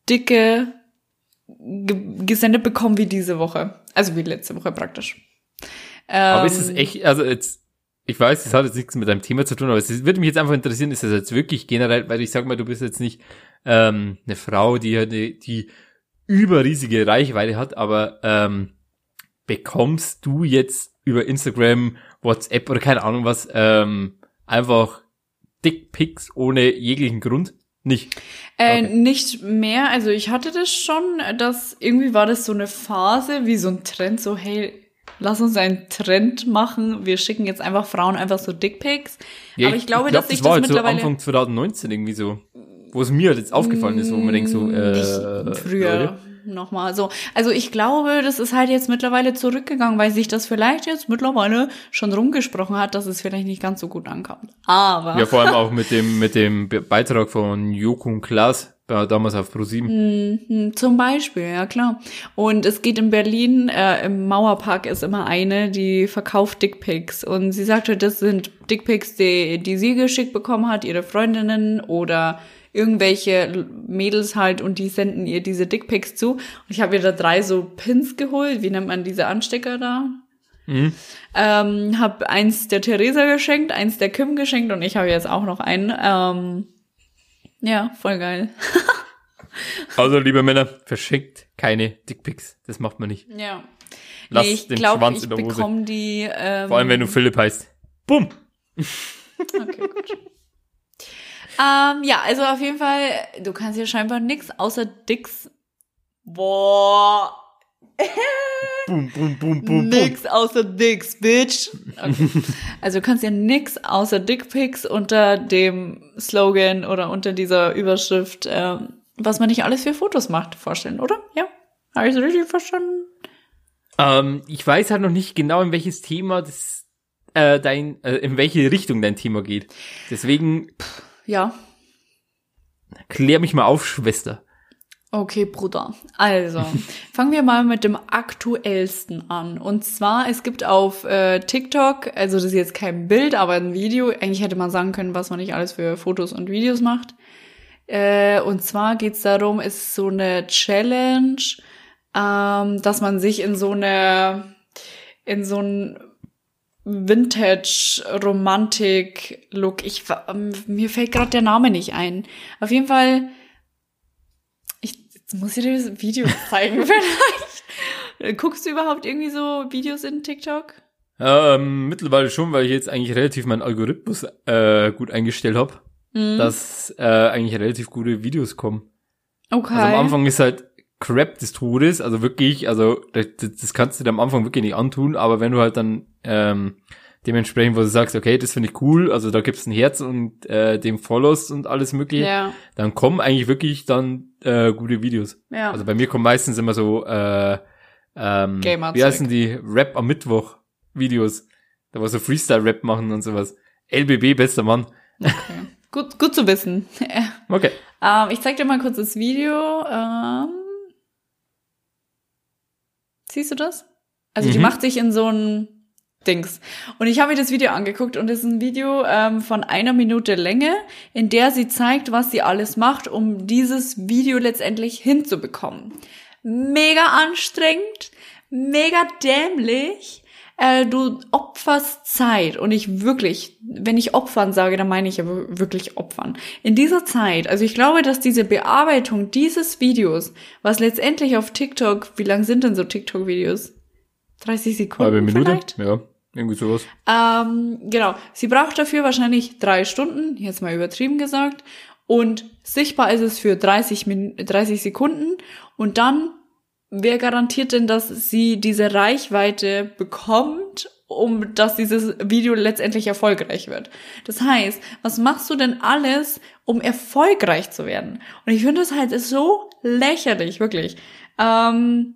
dicke ge gesendet bekommen wie diese Woche. Also wie letzte Woche praktisch. Aber Ähm, ist es echt, also jetzt, ich weiß, es hat jetzt nichts mit deinem Thema zu tun, aber es würde mich jetzt einfach interessieren, ist das jetzt wirklich generell, weil ich sag mal, du bist jetzt nicht ähm, eine Frau, die die, die überriesige Reichweite hat, aber ähm, bekommst du jetzt über Instagram, WhatsApp oder keine Ahnung was, ähm, einfach Dickpics ohne jeglichen Grund? Nicht. Äh, Okay. Nicht mehr. Also ich hatte das schon, dass irgendwie war das so eine Phase, wie so ein Trend, so hey, lass uns einen Trend machen. Wir schicken jetzt einfach Frauen einfach so Dickpics. Aber ich glaube, dass sich das war das halt so mittlerweile Anfang 2019 irgendwie so, wo es mir jetzt aufgefallen ist, wo man denkt so, äh, Nicht früher. Nochmal so. Also ich glaube, das ist halt jetzt mittlerweile zurückgegangen, weil sich das vielleicht jetzt mittlerweile schon rumgesprochen hat, dass es vielleicht nicht ganz so gut ankommt. Aber Ja, vor allem auch mit dem, mit dem Be- Beitrag von Joko und Klaas, da- damals auf ProSieben. Mhm, zum Beispiel, ja klar. Und es geht in Berlin, äh, im Mauerpark ist immer eine, die verkauft Dickpics. Und sie sagte, das sind Dickpics, die, die sie geschickt bekommen hat, ihre Freundinnen oder irgendwelche Mädels halt und die senden ihr diese Dickpics zu. Und ich habe ihr da drei so Pins geholt. Wie nennt man diese Anstecker da? Mhm. Ähm, hab eins der Theresa geschenkt, eins der Kim geschenkt und ich habe jetzt auch noch einen. Ähm, ja, voll geil. Also, liebe Männer, verschickt keine Dickpics. Das macht man nicht. Ja. Lass nee, ich den glaube, Schwanz ich in der Hose. die. Ähm, Vor allem, wenn du Philipp heißt. Bumm! Okay, gut. Ähm, ja, also auf jeden Fall, du kannst ja scheinbar nix außer Dicks. Boah. Bum, bum, bum, bum. Nix außer Dicks, bitch. Okay. Also du kannst ja nix außer Dickpics unter dem Slogan oder unter dieser Überschrift, ähm, was man nicht alles für Fotos macht, vorstellen, oder? Ja. Habe ich es richtig verstanden? Ähm, ich weiß halt noch nicht genau, in welches Thema das, äh, dein, äh, in welche Richtung dein Thema geht. Deswegen Ja. klär mich mal auf, Schwester. Okay, Bruder. Also, fangen wir mal mit dem aktuellsten an. Und zwar, es gibt auf äh, TikTok, also das ist jetzt kein Bild, aber ein Video. Eigentlich hätte man sagen können, was man nicht alles für Fotos und Videos macht. Äh, und zwar geht's darum, es ist so eine Challenge, ähm, dass man sich in so eine, in so ein Vintage-Romantik-Look. Ich ähm, mir fällt gerade der Name nicht ein. Auf jeden Fall ich jetzt muss ich dir das Video zeigen vielleicht. Guckst du überhaupt irgendwie so Videos in TikTok? Ähm, mittlerweile schon, weil ich jetzt eigentlich relativ meinen Algorithmus äh, gut eingestellt habe, Mhm. dass äh, eigentlich relativ gute Videos kommen. Okay. Also am Anfang ist halt Crap des Todes, also wirklich, also das, das kannst du dir am Anfang wirklich nicht antun, aber wenn du halt dann ähm, dementsprechend, wo du sagst, okay, das finde ich cool, also da gibt's ein Herz und äh, dem Follows und alles mögliche, ja, dann kommen eigentlich wirklich dann äh, gute Videos. ja. Also bei mir kommen meistens immer so äh, ähm, wie heißen die Rap am Mittwoch Videos, da war so Freestyle Rap machen und sowas. LBB bester Mann. okay. gut, gut zu wissen. Okay. ähm, ich zeig dir mal kurz das Video. Ähm, siehst du das? Also die Mhm. macht sich in so ein Dings. Und ich habe mir das Video angeguckt und es ist ein Video ähm, von einer Minute Länge, in der sie zeigt, was sie alles macht, um dieses Video letztendlich hinzubekommen. Mega anstrengend, mega dämlich. Äh, du opferst Zeit und ich wirklich, wenn ich opfern sage, dann meine ich ja wirklich opfern. In dieser Zeit, also ich glaube, dass diese Bearbeitung dieses Videos, was letztendlich auf TikTok, wie lang sind denn so TikTok-Videos? 30 Sekunden Halbe Minute? vielleicht? Ja, irgendwie sowas. Ähm, genau. Sie braucht dafür wahrscheinlich drei Stunden, jetzt mal übertrieben gesagt. Und sichtbar ist es für 30, Min 30 Sekunden. Und dann, wer garantiert denn, dass sie diese Reichweite bekommt, um dass dieses Video letztendlich erfolgreich wird? Das heißt, was machst du denn alles, um erfolgreich zu werden? Und ich finde es halt so lächerlich, wirklich. Ähm,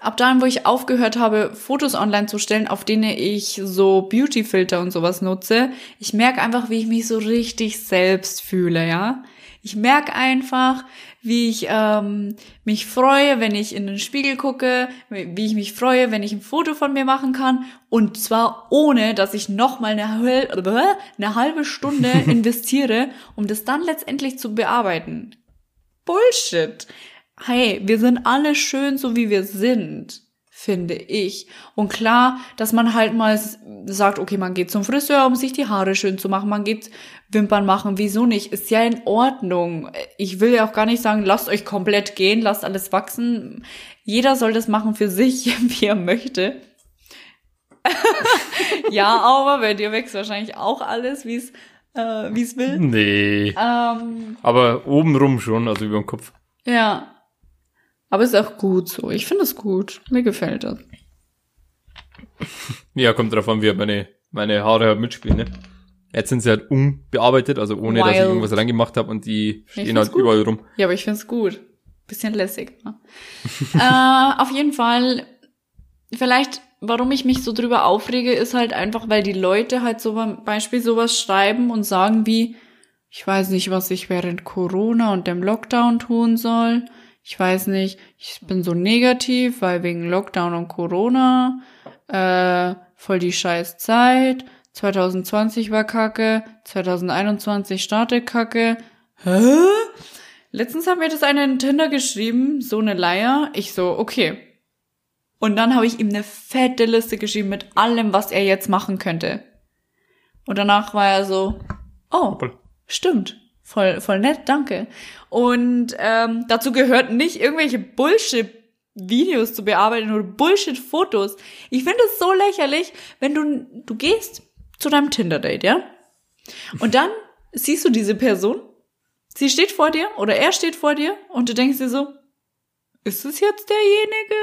ab dann, wo ich aufgehört habe, Fotos online zu stellen, auf denen ich so Beauty-Filter und sowas nutze, ich merke einfach, wie ich mich so richtig selbst fühle, ja. Ich merke einfach, wie ich ähm, mich freue, wenn ich in den Spiegel gucke, wie ich mich freue, wenn ich ein Foto von mir machen kann. Und zwar ohne, dass ich nochmal eine, eine halbe Stunde investiere, um das dann letztendlich zu bearbeiten. Bullshit hey, wir sind alle schön, so wie wir sind, finde ich. Und klar, dass man halt mal sagt, okay, man geht zum Friseur, um sich die Haare schön zu machen, man geht Wimpern machen, wieso nicht? Ist ja in Ordnung. Ich will ja auch gar nicht sagen, lasst euch komplett gehen, lasst alles wachsen. Jeder soll das machen für sich, wie er möchte. ja, aber bei dir wächst wahrscheinlich auch alles, wie es äh, wie es will. Nee. Ähm, Aber obenrum schon, also über dem Kopf. ja. Aber ist auch gut so. Ich finde es gut. Mir gefällt das. Ja, kommt drauf an, wie meine, meine Haare halt mitspielen, ne? Jetzt sind sie halt unbearbeitet, also ohne, dass ich Wild. irgendwas reingemacht habe und die stehen halt gut. überall rum. Ja, aber ich finde es gut. Bisschen lässig. Ne? äh, auf jeden Fall, vielleicht, warum ich mich so drüber aufrege, ist halt einfach, weil die Leute halt so beim Beispiel sowas schreiben und sagen wie, ich weiß nicht, was ich während Corona und dem Lockdown tun soll. Ich weiß nicht, ich bin so negativ, weil wegen Lockdown und Corona, äh, voll die scheiß Zeit. 2020 war kacke, 2021 startet kacke. Hä? Letztens hat mir das einer in Tinder geschrieben, so eine Leier. Ich so, okay. Und dann habe ich ihm eine fette Liste geschrieben mit allem, was er jetzt machen könnte. Und danach war er so, oh, stimmt. Voll, voll nett, danke. Und ähm, dazu gehört nicht irgendwelche Bullshit-Videos zu bearbeiten oder Bullshit-Fotos. Ich finde es so lächerlich, wenn du, du gehst zu deinem Tinder-Date, ja? Und dann siehst du diese Person, sie steht vor dir oder er steht vor dir und du denkst dir so, ist es jetzt derjenige?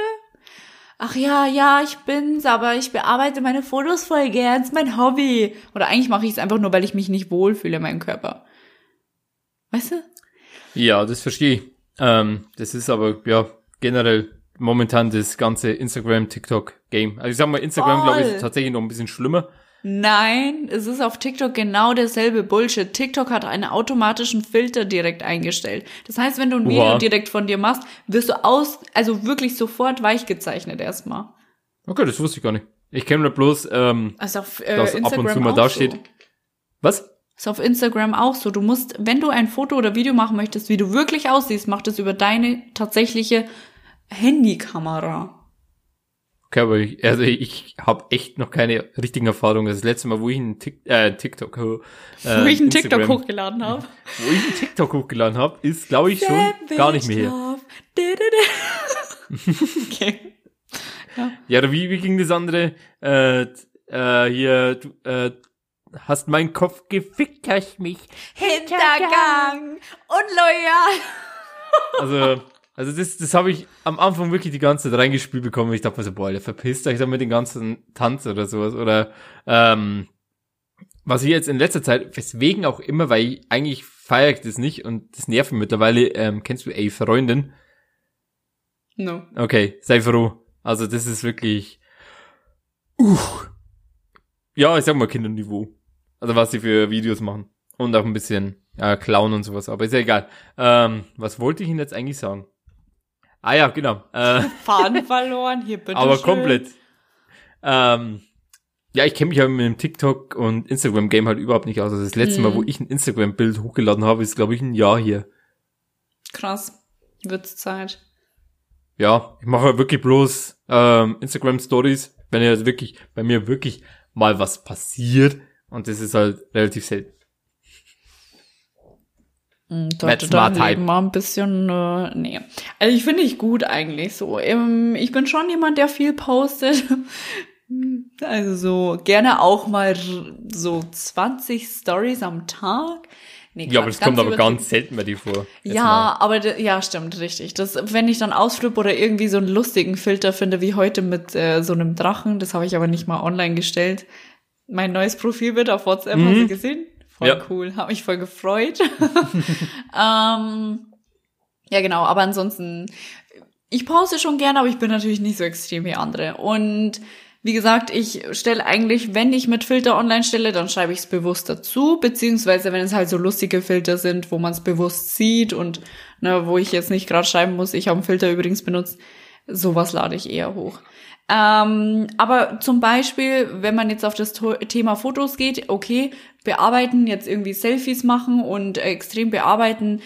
Ach ja, ja, ich bin's, aber ich bearbeite meine Fotos voll gern, ist mein Hobby. Oder eigentlich mache ich es einfach nur, weil ich mich nicht wohlfühle in meinem Körper. Weißt du? Ja, das verstehe ich. Ähm, das ist aber, ja, generell momentan das ganze Instagram, TikTok-Game. Also ich sag mal, Instagram, glaube ich, tatsächlich noch ein bisschen schlimmer. Nein, es ist auf TikTok genau derselbe Bullshit. TikTok hat einen automatischen Filter direkt eingestellt. Das heißt, wenn du ein Video Oha. direkt von dir machst, wirst du aus, also wirklich sofort weich gezeichnet erstmal. Okay, das wusste ich gar nicht. Ich kenne nur bloß, ähm, Also auf äh, dass ab Instagram und zu mal auch da so. steht. Was? Ist auf Instagram auch so. Du musst, wenn du ein Foto oder Video machen möchtest, wie du wirklich aussiehst, mach das über deine tatsächliche Handykamera. Okay, aber ich, also ich habe echt noch keine richtigen Erfahrungen. Das letzte Mal, wo ich einen Tik äh, TikTok, äh, wo ich einen Instagram- TikTok hochgeladen habe. wo ich einen TikTok hochgeladen habe, ist, glaube ich, schon gar nicht mehr her. okay. Ja, oder wie, wie ging das andere? Äh, äh, hier, du, äh, hast meinen Kopf gefickt, hast mich. Hintergang! Unloyal! Also, also das, das habe ich am Anfang wirklich die ganze Zeit reingespielt bekommen. Ich dachte mir so, boah, Alter, verpisst euch da mit den ganzen Tanz oder sowas. Oder ähm, was ich jetzt in letzter Zeit, weswegen auch immer, weil ich, eigentlich feiere ich das nicht und das nervt mich mittlerweile. Ähm, kennst du ey Freundin? No. Okay, sei froh. Also das ist wirklich. Uh. Ja, ich sag mal Kinderniveau. Also was sie für Videos machen. Und auch ein bisschen äh, klauen und sowas. Aber ist ja egal. Ähm, was wollte ich Ihnen jetzt eigentlich sagen? Ah ja, genau. Äh, Faden verloren, hier bitte. aber schön. komplett. Ähm, ja, ich kenne mich halt mit dem TikTok und Instagram-Game halt überhaupt nicht aus. Also das letzte Mal, Hm. wo ich ein Instagram-Bild hochgeladen habe, ist, glaube ich, ein Jahr hier. Krass. Wird's Zeit. Ja, ich mache halt wirklich bloß ähm, Instagram-Stories wenn ja wirklich, bei mir wirklich mal was passiert und das ist halt relativ selten. Sollte dein Leben mal ein bisschen, äh, nee. Also ich finde ich gut eigentlich so. Ähm, ich bin schon jemand, der viel postet. Also so gerne auch mal so 20 Stories am Tag. Nee, ja, aber das kommt aber ganz selten bei dir vor. Ja, mal. aber ja, stimmt, richtig. Das, wenn ich dann ausflippe oder irgendwie so einen lustigen Filter finde, wie heute mit äh, so einem Drachen, das habe ich aber nicht mal online gestellt. Mein neues Profilbild auf WhatsApp, mhm. hast du gesehen? Voll ja. cool, habe mich voll gefreut. ähm, ja, genau, aber ansonsten, ich poste schon gerne, aber ich bin natürlich nicht so extrem wie andere. Und wie gesagt, ich stelle eigentlich, wenn ich mit Filter online stelle, dann schreibe ich es bewusst dazu, beziehungsweise wenn es halt so lustige Filter sind, wo man es bewusst sieht und ne, wo ich jetzt nicht gerade schreiben muss, ich habe einen Filter übrigens benutzt, sowas lade ich eher hoch. Ähm, aber zum Beispiel, wenn man jetzt auf das Thema Fotos geht, okay, bearbeiten, jetzt irgendwie Selfies machen und extrem bearbeiten,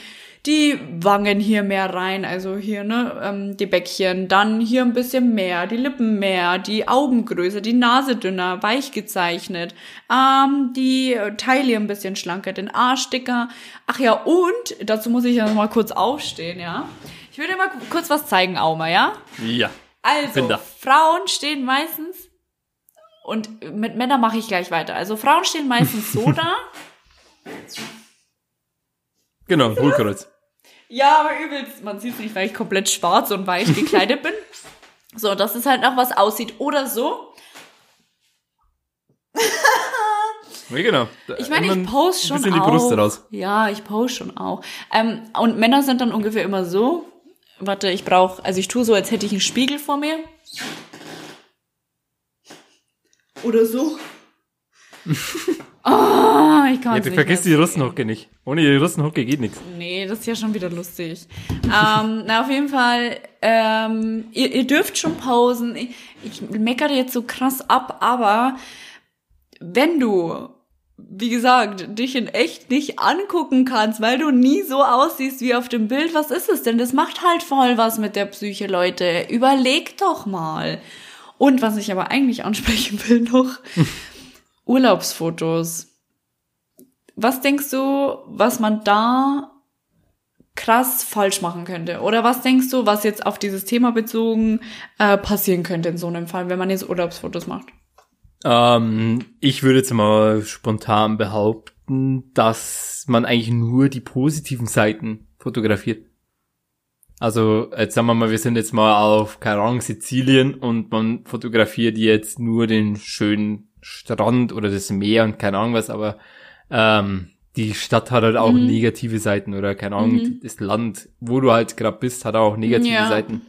die Wangen hier mehr rein, also hier, ne, ähm, die Bäckchen, dann hier ein bisschen mehr, die Lippen mehr, die Augen größer, die Nase dünner, weich gezeichnet, ähm, die Taille ein bisschen schlanker, den Arsch dicker. Ach ja, und, dazu muss ich ja noch mal kurz aufstehen, ja. Ich würde mal kurz was zeigen, Auma, ja? Ja. Also, Frauen stehen meistens, und mit Männern mache ich gleich weiter. Also Frauen stehen meistens so da. Genau, Hohlkreuz. Ja, aber übelst. Man sieht es nicht, weil ich komplett schwarz und weich gekleidet bin. So, dass es halt noch was aussieht. Oder so. Ja, genau. Ich meine, ich poste schon bisschen auch. die Brust raus. Ja, ich poste schon auch. Ähm, und Männer sind dann ungefähr immer so. Warte, ich brauche, also ich tue so, als hätte ich einen Spiegel vor mir. Oder so. Oh, ich kann ja, nicht vergiss die Russenhocke nicht. Ohne die Russenhocke geht nichts. Nee, das ist ja schon wieder lustig. ähm, na, auf jeden Fall, ähm, ihr, ihr dürft schon pausen. Ich, ich meckere jetzt so krass ab, aber wenn du, wie gesagt, dich in echt nicht angucken kannst, weil du nie so aussiehst wie auf dem Bild, was ist es denn? Das macht halt voll was mit der Psyche, Leute. Überleg doch mal. Und was ich aber eigentlich ansprechen will noch, Urlaubsfotos. Was denkst du, was man da krass falsch machen könnte? Oder was denkst du, was jetzt auf dieses Thema bezogen äh, passieren könnte in so einem Fall, wenn man jetzt Urlaubsfotos macht? Ähm, ich würde jetzt mal spontan behaupten, dass man eigentlich nur die positiven Seiten fotografiert. Also, jetzt sagen wir mal, wir sind jetzt mal auf, keine Ahnung, Sizilien und man fotografiert jetzt nur den schönen Strand oder das Meer und keine Ahnung was, aber ähm, die Stadt hat halt auch mhm. negative Seiten oder keine Ahnung, mhm. das Land, wo du halt gerade bist, hat auch negative ja. Seiten.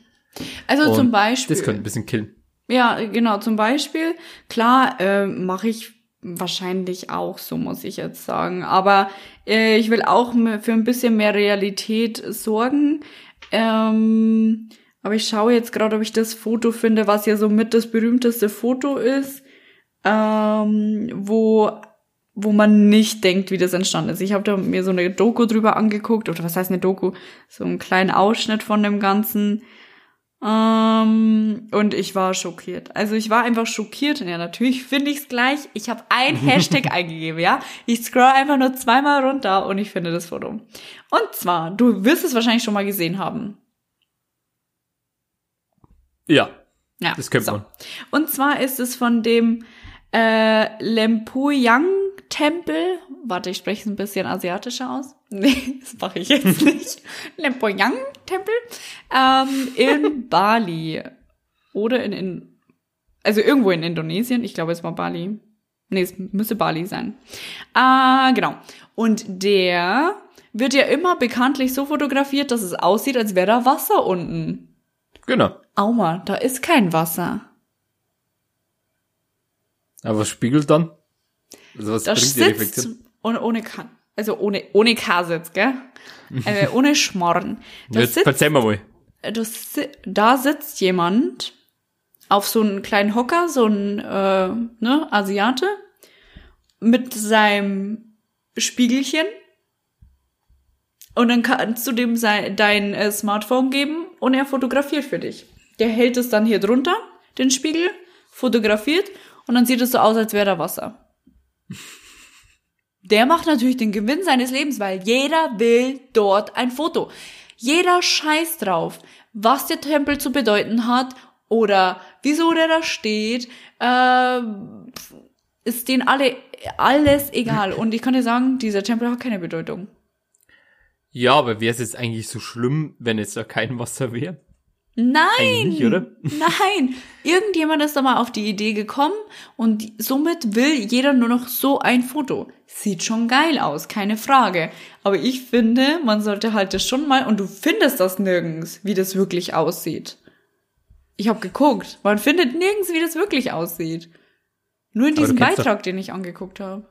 Also und zum Beispiel. Das könnte ein bisschen killen. Ja, genau, zum Beispiel, klar, äh, mache ich wahrscheinlich auch, so muss ich jetzt sagen. Aber äh, ich will auch für ein bisschen mehr Realität sorgen. Ähm, aber ich schaue jetzt gerade, ob ich das Foto finde, was ja so mit das berühmteste Foto ist ähm, wo wo man nicht denkt, wie das entstanden ist. Ich habe da mir so eine Doku drüber angeguckt, oder was heißt eine Doku? So einen kleinen Ausschnitt von dem Ganzen. Ähm, und ich war schockiert. Also ich war einfach schockiert. Ja, natürlich finde ich es gleich. Ich habe ein Hashtag eingegeben, ja. Ich scroll einfach nur zweimal runter und ich finde das Foto. Und zwar, du wirst es wahrscheinlich schon mal gesehen haben. Ja. Ja. Das kennt so. man. Und zwar ist es von dem äh, Lempuyang Tempel. Warte, ich spreche es ein bisschen asiatischer aus. Nee, das mache ich jetzt nicht. Lempuyang Tempel ähm, in Bali oder in, in also irgendwo in Indonesien. Ich glaube, es war Bali. Nee, es müsste Bali sein. Äh, genau. Und der wird ja immer bekanntlich so fotografiert, dass es aussieht, als wäre da Wasser unten. Genau. Auma, da ist kein Wasser. Aber was spiegelt dann? Also was da bringt die Reflexion? Ohne, ohne K, also ohne, ohne K sitzt, gell? äh, ohne Schmorren. Da Jetzt sitzt, erzähl mal. Das, da sitzt jemand auf so einen kleinen Hocker, so ein äh, ne, Asiate, mit seinem Spiegelchen. Und dann kannst du dem sein, dein äh, Smartphone geben und er fotografiert für dich. Der hält es dann hier drunter, den Spiegel, fotografiert und dann sieht es so aus, als wäre da Wasser. Der macht natürlich den Gewinn seines Lebens, weil jeder will dort ein Foto. Jeder scheißt drauf, was der Tempel zu bedeuten hat oder wieso der da steht. Äh, ist denen alle alles egal. Und ich kann dir sagen, dieser Tempel hat keine Bedeutung. Ja, aber wäre es jetzt eigentlich so schlimm, wenn es da kein Wasser wäre? Nein! Nicht, oder? Nein! Irgendjemand ist da mal auf die Idee gekommen und somit will jeder nur noch so ein Foto. Sieht schon geil aus, keine Frage. Aber ich finde, man sollte halt das schon mal, und du findest das nirgends, wie das wirklich aussieht. Ich habe geguckt, man findet nirgends, wie das wirklich aussieht. Nur in diesem Beitrag, den ich angeguckt habe.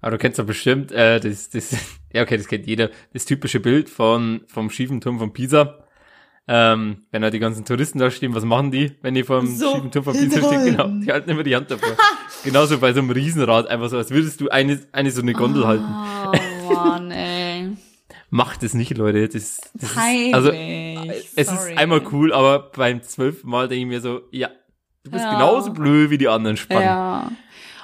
Aber du kennst doch bestimmt, äh, das, das, ja okay, das kennt jeder, das typische Bild von, vom schiefen Turm von Pisa. Ähm, wenn da die ganzen Touristen da stehen, was machen die, wenn die vom so schiefen Pisa stehen? Genau, die halten immer die Hand davor. Genauso bei so einem Riesenrad, einfach so, als würdest du eine, eine so eine Gondel oh, halten. Oh Mann, ey. Macht es nicht, Leute. Das, das ist, also, es Sorry. ist einmal cool, aber beim zwölften Mal denke ich mir so, ja, du bist ja. genauso blöd wie die anderen Spannen. Ja.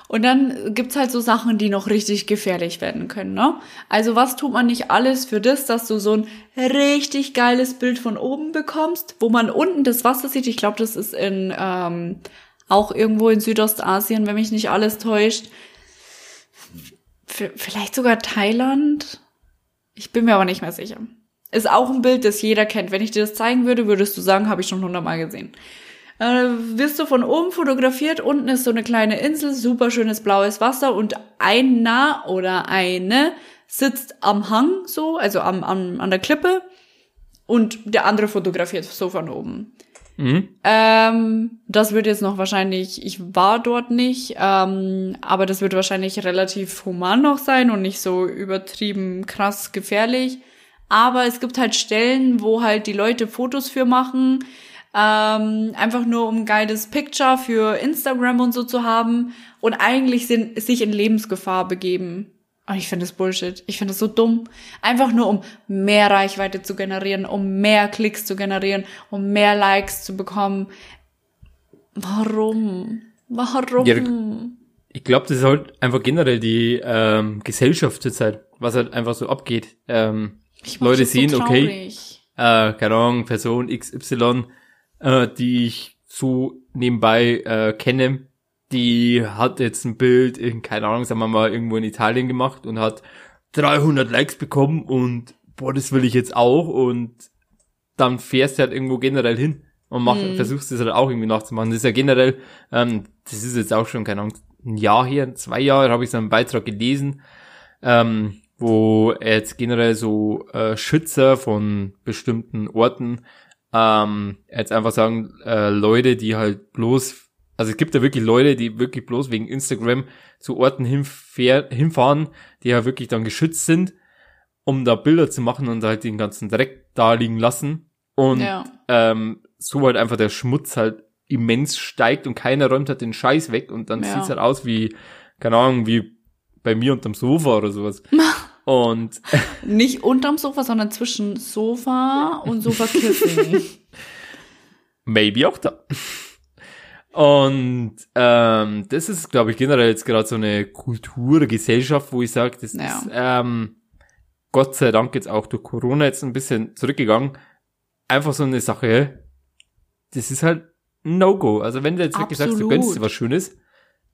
Und dann gibt's halt so Sachen, die noch richtig gefährlich werden können, ne? Also was tut man nicht alles für das, dass du so ein richtig geiles Bild von oben bekommst, wo man unten das Wasser sieht. Ich glaube, das ist in ähm, auch irgendwo in Südostasien, wenn mich nicht alles täuscht. V vielleicht sogar Thailand. Ich bin mir aber nicht mehr sicher. Ist auch ein Bild, das jeder kennt. Wenn ich dir das zeigen würde, würdest du sagen, habe ich schon hundertmal gesehen. Äh, wirst du von oben fotografiert, unten ist so eine kleine Insel, super schönes blaues Wasser und einer oder eine sitzt am Hang so, also am, am, an der Klippe und der andere fotografiert so von oben. Mhm. Ähm, das wird jetzt noch wahrscheinlich, ich war dort nicht, ähm, aber das wird wahrscheinlich relativ human noch sein und nicht so übertrieben krass gefährlich. Aber es gibt halt Stellen, wo halt die Leute Fotos für machen, ähm, einfach nur um ein geiles Picture für Instagram und so zu haben und eigentlich sind, sich in Lebensgefahr begeben. Und ich finde das Bullshit. Ich finde das so dumm. Einfach nur, um mehr Reichweite zu generieren, um mehr Klicks zu generieren, um mehr Likes zu bekommen. Warum? Warum? Ja, ich glaube, das ist halt einfach generell die ähm, Gesellschaft zurzeit, was halt einfach so abgeht. Ähm, Leute sehen, so okay, äh, keine Ahnung, Person XY äh, die ich so nebenbei äh, kenne, die hat jetzt ein Bild in, keine Ahnung, sagen wir mal, irgendwo in Italien gemacht und hat 300 Likes bekommen und boah, das will ich jetzt auch und dann fährst du halt irgendwo generell hin und mach, mhm. versuchst das halt auch irgendwie nachzumachen. Das ist ja generell, ähm, das ist jetzt auch schon, keine Ahnung, ein Jahr her, zwei Jahre habe ich so einen Beitrag gelesen, ähm, wo jetzt generell so äh, Schützer von bestimmten Orten ähm, jetzt einfach sagen, äh, Leute, die halt bloß, also es gibt ja wirklich Leute, die wirklich bloß wegen Instagram zu Orten hinfähr, hinfahren, die ja wirklich dann geschützt sind, um da Bilder zu machen und halt den ganzen Dreck da liegen lassen. Und ja. ähm, so halt einfach der Schmutz halt immens steigt und keiner räumt halt den Scheiß weg und dann ja. sieht's halt aus wie, keine Ahnung, wie bei mir unterm Sofa oder sowas. Und nicht unterm Sofa, sondern zwischen Sofa und Sofakissen. Maybe auch da. Und ähm, das ist, glaube ich, generell jetzt gerade so eine Kultur, Gesellschaft, wo ich sage, das ja. ist ähm, Gott sei Dank jetzt auch durch Corona jetzt ein bisschen zurückgegangen. Einfach so eine Sache, das ist halt No-Go. Also wenn du jetzt wirklich Absolut. sagst, du gönnst dir was Schönes,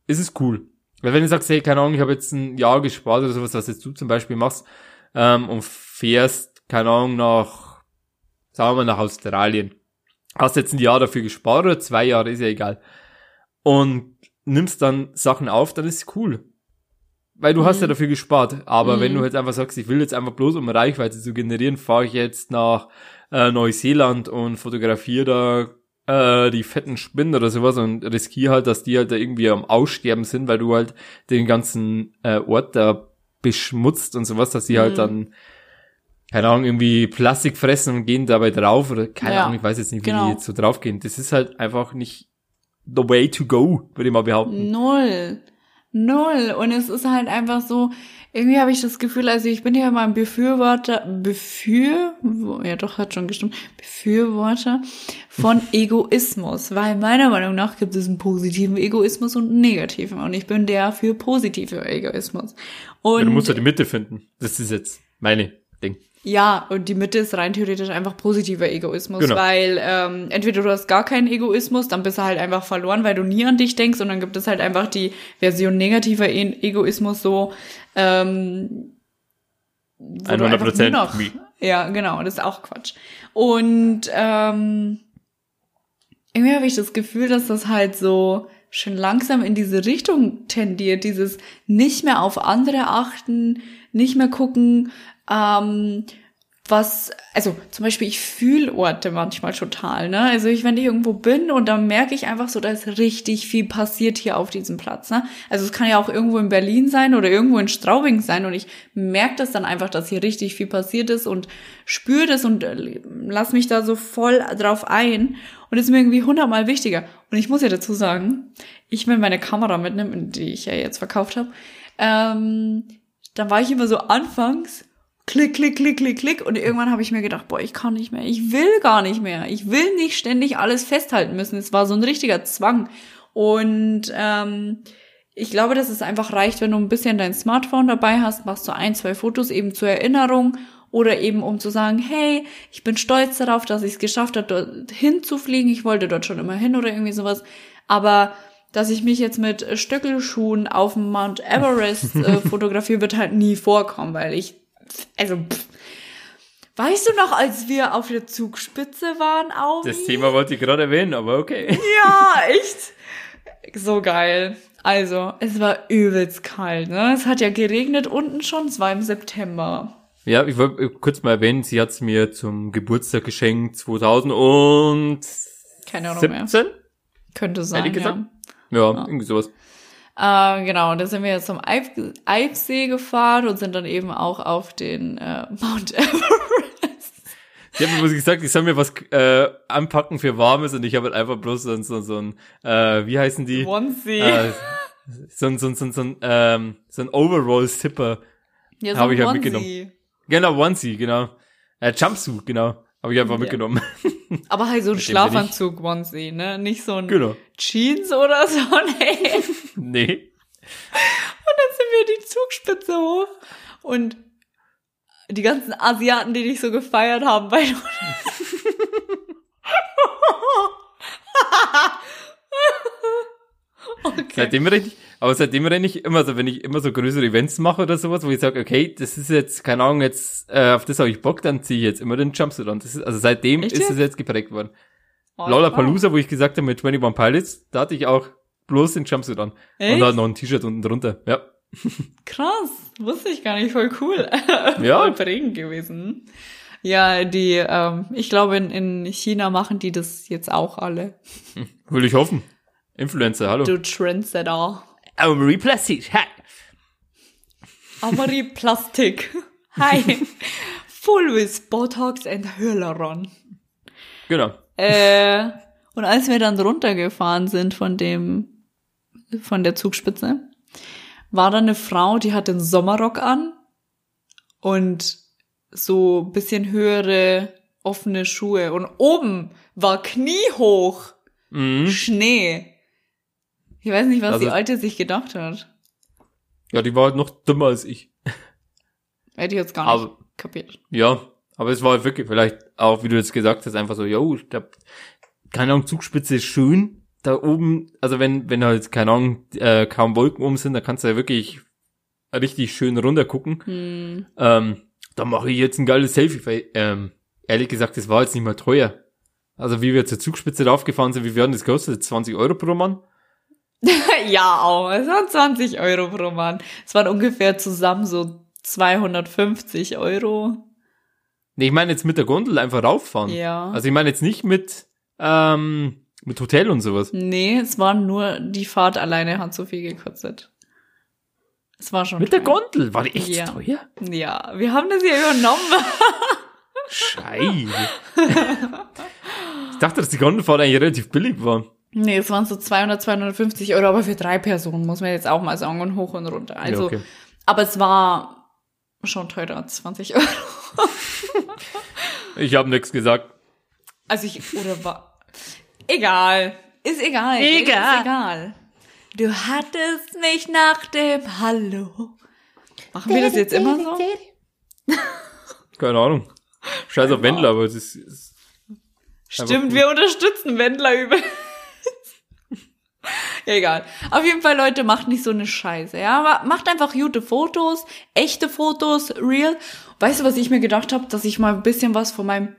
ist es cool. Weil wenn du sagst, hey, keine Ahnung, ich habe jetzt ein Jahr gespart oder sowas, was jetzt du zum Beispiel machst, ähm, und fährst, keine Ahnung, nach, sagen wir mal, nach Australien. Hast jetzt ein Jahr dafür gespart oder zwei Jahre, ist ja egal. Und nimmst dann Sachen auf, dann ist es cool. Weil du mhm. hast ja mhm. dafür gespart. Aber mhm. wenn du jetzt einfach sagst, ich will jetzt einfach bloß, um Reichweite zu generieren, fahre ich jetzt nach äh, Neuseeland und fotografiere da äh, die fetten Spinnen oder sowas und riskier halt, dass die halt da irgendwie am Aussterben sind, weil du halt den ganzen äh, Ort da beschmutzt und sowas, dass die halt mhm. halt dann keine Ahnung, irgendwie Plastik fressen und gehen dabei drauf oder keine ja, Ahnung, ich weiß jetzt nicht, wie genau. die jetzt so draufgehen. Das ist halt einfach nicht the way to go, würde ich mal behaupten. Null. Null. Und es ist halt einfach so, irgendwie habe ich das Gefühl, also ich bin ja immer ein Befürworter, Befür, ja doch, hat schon gestimmt, Befürworter von Egoismus, weil meiner Meinung nach gibt es einen positiven Egoismus und einen negativen und ich bin der für positive Egoismus. Und Ja, du musst ja die Mitte finden. Das ist jetzt meine. Ja, und die Mitte ist rein theoretisch einfach positiver Egoismus, Genau. weil ähm, entweder du hast gar keinen Egoismus, dann bist du halt einfach verloren, weil du nie an dich denkst, und dann gibt es halt einfach die Version negativer e Egoismus so, ähm, wo du einfach 100% nur noch- me. Ja, genau, das ist auch Quatsch. Und ähm, irgendwie habe ich das Gefühl, dass das halt so schon langsam in diese Richtung tendiert, dieses nicht mehr auf andere achten, nicht mehr gucken, ähm, was, also zum Beispiel, ich fühle Orte manchmal total, ne? Also ich, wenn ich irgendwo bin und dann merke ich einfach so, da ist richtig viel passiert hier auf diesem Platz, ne? Also es kann ja auch irgendwo in Berlin sein oder irgendwo in Straubing sein und ich merke das dann einfach, dass hier richtig viel passiert ist und spüre das und äh, lass mich da so voll drauf ein und ist mir irgendwie hundertmal wichtiger. Und ich muss ja dazu sagen, ich will meine Kamera mitnehmen, die ich ja jetzt verkauft habe, ähm, dann war ich immer so anfangs klick, klick, klick, klick, klick. Und irgendwann habe ich mir gedacht, boah, ich kann nicht mehr. Ich will gar nicht mehr. Ich will nicht ständig alles festhalten müssen. Es war so ein richtiger Zwang. Und ähm, ich glaube, dass es einfach reicht, wenn du ein bisschen dein Smartphone dabei hast, machst du ein, zwei Fotos eben zur Erinnerung oder eben um zu sagen, hey, ich bin stolz darauf, dass ich es geschafft habe, dort hinzufliegen. Ich wollte dort schon immer hin oder irgendwie sowas. Aber dass ich mich jetzt mit Stöckelschuhen auf dem Mount Everest äh, fotografiere, wird halt nie vorkommen, weil ich, also, pff. weißt du noch, als wir auf der Zugspitze waren, Aubi? Das Thema wollte ich gerade erwähnen, aber okay. Ja, echt. So geil. Also, es war übelst kalt, ne? Es hat ja geregnet unten schon, es war im September. Ja, ich wollte kurz mal erwähnen, sie hat's mir zum Geburtstag geschenkt 2017. Keine Ahnung mehr. Könnte sein, ja. gesagt? Ja, irgendwie sowas. Äh, genau, da sind wir jetzt zum Eif Eifsee gefahren und sind dann eben auch auf den äh, Mount Everest. Hat mir was gesagt, ich soll mir was äh, anpacken für Warmes und ich habe halt einfach bloß so, so, so ein, äh, wie heißen die? Onesie. Äh, so ein, so ein, so ein, so ein, ähm, so ein Overall-Zipper. ja, hab ich halt mitgenommen. Genau, Onesie, genau. Äh, Jumpsuit, genau. Habe ich einfach Ja. mitgenommen. Aber halt so ein bin Schlafanzug Onesie, ne? Nicht so ein genau. Jeans oder so, nee. Nee. dann sind wir die Zugspitze hoch und die ganzen Asiaten, die dich so gefeiert haben, weil du okay. Seitdem renne ich, aber seitdem renne ich immer so, wenn ich immer so größere Events mache oder sowas, wo ich sage, okay, das ist jetzt, keine Ahnung, jetzt, äh, auf das habe ich Bock, dann ziehe ich jetzt immer den Jumpsuit an. Das ist, also seitdem Echt ist es jetzt geprägt worden. Oh, Lollapalooza, wo ich gesagt habe, mit 21 Pilots, da hatte ich auch bloß den Jumpsuit an. Echt? Und halt noch ein T-Shirt unten drunter. Ja. Krass, wusste ich gar nicht, voll cool. Ja. voll prägend gewesen. Ja, die, ähm, ich glaube, in, in China machen die das jetzt auch alle. Will ich hoffen. Influencer, hallo. Du Trendsetter. Amory Plastic, hi. Amari Plastik. Hi. Full with Botox and Hyaluron. Genau. Äh, und als wir dann runtergefahren sind von dem, von der Zugspitze, war da eine Frau, die hatte einen Sommerrock an und so bisschen höhere offene Schuhe und oben war kniehoch Mhm. Schnee. Ich weiß nicht, was Also- die Alte sich gedacht hat. Ja, die war halt noch dümmer als ich. Hätte ich jetzt gar nicht Aber- kapiert. Ja, aber es war halt wirklich vielleicht auch, wie du jetzt gesagt hast, einfach so, yo, da, keine Ahnung, Zugspitze ist schön. Da oben, also wenn, wenn halt, keine Ahnung, äh, kaum Wolken oben sind, da kannst du ja wirklich richtig schön runter gucken. Hm. Ähm, da mache ich jetzt ein geiles Selfie, weil, ähm, ehrlich gesagt, das war jetzt nicht mal teuer. Also wie wir zur Zugspitze raufgefahren sind, wie hat das gekostet? 20 Euro pro Mann? Ja, auch. Es waren 20 Euro pro Mann. Es waren ungefähr zusammen so 250 Euro. Nee, ich meine jetzt mit der Gondel einfach rauffahren. Ja. Also ich meine jetzt nicht mit, ähm, mit Hotel und sowas. Nee, es war nur, die Fahrt alleine hat so viel gekostet. Es war schon Mit der teuer. Gondel? War die echt Ja. teuer? Ja, wir haben das ja übernommen. Scheiße. ich dachte, dass die Gondelfahrt eigentlich relativ billig war. Nee, es waren so 200, 250 Euro, aber für drei Personen muss man jetzt auch mal sagen und hoch und runter. Also, ja, okay. aber es war schon teurer als 20 Euro. Ich habe nichts gesagt. Also ich, oder war, egal. Ist egal. Egal. Ist egal. Du hattest mich nach dem Hallo. Machen wir das jetzt immer so? Keine Ahnung. Scheiß auf Wendler, aber es ist, ist Stimmt, wir unterstützen Wendler über. Egal. Auf jeden Fall, Leute, macht nicht so eine Scheiße, ja? Aber macht einfach gute Fotos, echte Fotos, real. Weißt du, was ich mir gedacht habe? Dass ich mal ein bisschen was von meinem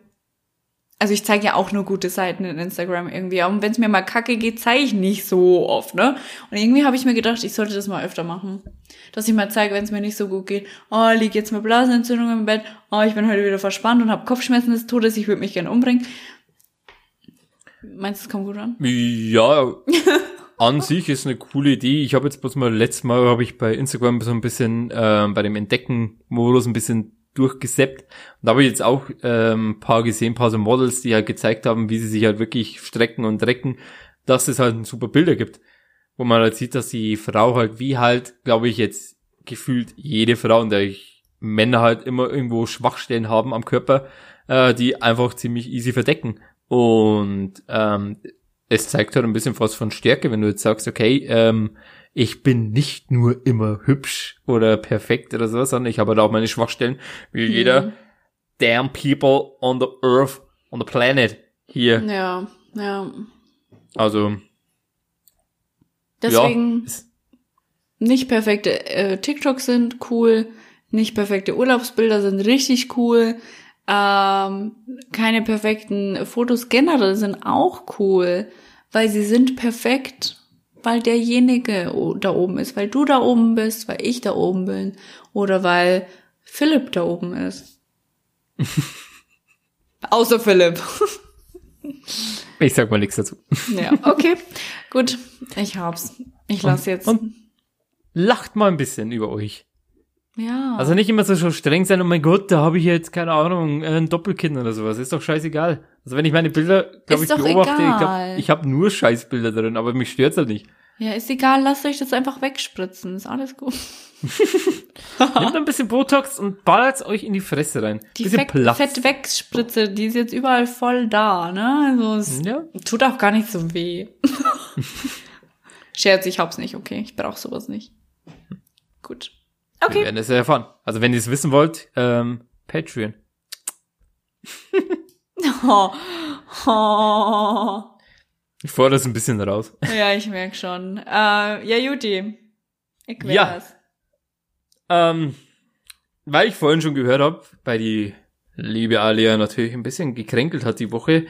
also ich zeige ja auch nur gute Seiten in Instagram irgendwie. Und wenn es mir mal kacke geht, zeige ich nicht so oft, ne? Und irgendwie habe ich mir gedacht, ich sollte das mal öfter machen. Dass ich mal zeige, wenn es mir nicht so gut geht. Oh, lieg jetzt mit Blasenentzündung im Bett. Oh, ich bin heute wieder verspannt und habe Kopfschmerzen des Todes. Ich würde mich gern umbringen. Meinst du, es kommt gut an? Ja, an sich ist eine coole Idee. Ich habe jetzt bloß mal letztes Mal habe ich bei Instagram so ein bisschen ähm, bei dem Entdecken-Modus ein bisschen durchgeseppt. Und da habe ich jetzt auch ähm, ein paar gesehen, ein paar so Models, die halt gezeigt haben, wie sie sich halt wirklich strecken und recken, dass es halt super Bilder gibt. Wo man halt sieht, dass die Frau halt wie halt, glaube ich, jetzt gefühlt jede Frau, und der ich Männer halt immer irgendwo Schwachstellen haben am Körper, äh, die einfach ziemlich easy verdecken. Und ähm, es zeigt halt ein bisschen was von Stärke, wenn du jetzt sagst, okay, ähm, ich bin nicht nur immer hübsch oder perfekt oder so, sondern ich habe halt auch meine Schwachstellen, wie jeder damn people on the earth, on the planet hier. Ja, ja. Also, Deswegen ja, nicht perfekte äh, TikToks sind cool, nicht perfekte Urlaubsbilder sind richtig cool. Ähm, keine perfekten Fotos generell sind auch cool, weil sie sind perfekt, weil derjenige da oben ist, weil du da oben bist, weil ich da oben bin oder weil Philipp da oben ist. Außer Philipp. ich sag mal nichts dazu. ja, okay, gut, ich hab's. Ich lass jetzt. Und lacht mal ein bisschen über euch. Ja. Also nicht immer so streng sein, oh mein Gott, da habe ich jetzt, keine Ahnung, ein Doppelkind oder sowas. Ist doch scheißegal. Also wenn ich meine Bilder, glaube ich, beobachte, ich egal. glaube, ich habe nur Scheißbilder drin, aber mich stört's halt nicht. Ja, ist egal, lasst euch das einfach wegspritzen. Ist alles gut. Nehmt ein bisschen Botox und ballert's euch in die Fresse rein. Die bisschen Fett, Platz. Fettwegspritze, die ist jetzt überall voll da, ne? Also es Ja. tut auch gar nicht so weh. Scherz, ich hab's nicht, okay. Ich brauch sowas nicht. Gut. Wir Okay. werden es ja erfahren. Also wenn ihr es wissen wollt, ähm, Patreon. Oh. Oh. Ich fordere das ein bisschen raus. Ja, ich merk schon. Äh, ja, Juti. Ich Ja. wär's. Ähm, weil ich vorhin schon gehört habe, bei die liebe Alia natürlich ein bisschen gekränkelt hat die Woche,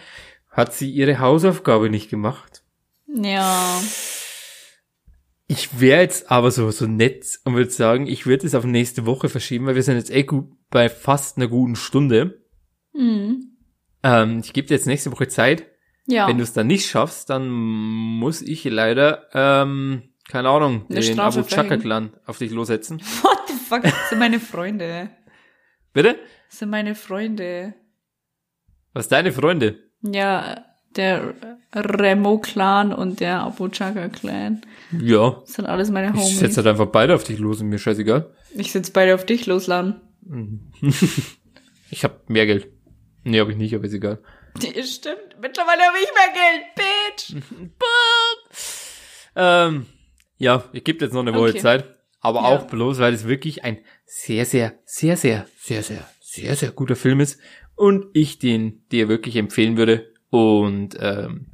hat sie ihre Hausaufgabe nicht gemacht. Ja. Ich wäre jetzt aber so, so nett und würde sagen, ich würde es auf nächste Woche verschieben, weil wir sind jetzt eh gut bei fast einer guten Stunde. Hm. Ähm, ich gebe dir jetzt nächste Woche Zeit. Ja. Wenn du es dann nicht schaffst, dann muss ich leider, ähm, keine Ahnung, Eine den Abu Chaka Clan auf dich lossetzen. What the fuck? Das sind meine Freunde. Bitte? Das sind meine Freunde. Was deine Freunde? Ja, der Remo-Clan und der Abu Chaka-Clan. Ja. Das sind alles meine Ich Homies. setze halt einfach beide auf dich los und mir scheißegal. Ich sitz beide auf dich losladen. Ich hab mehr Geld. Nee, hab ich nicht, aber ist egal. Die, stimmt. Mittlerweile habe ich mehr Geld, Bitch. Ähm, ja, ich gebe jetzt noch eine Woche Okay. Zeit. Aber Ja. auch bloß, weil es wirklich ein sehr, sehr, sehr, sehr, sehr, sehr, sehr, sehr guter Film ist. Und ich den dir wirklich empfehlen würde. Und ähm,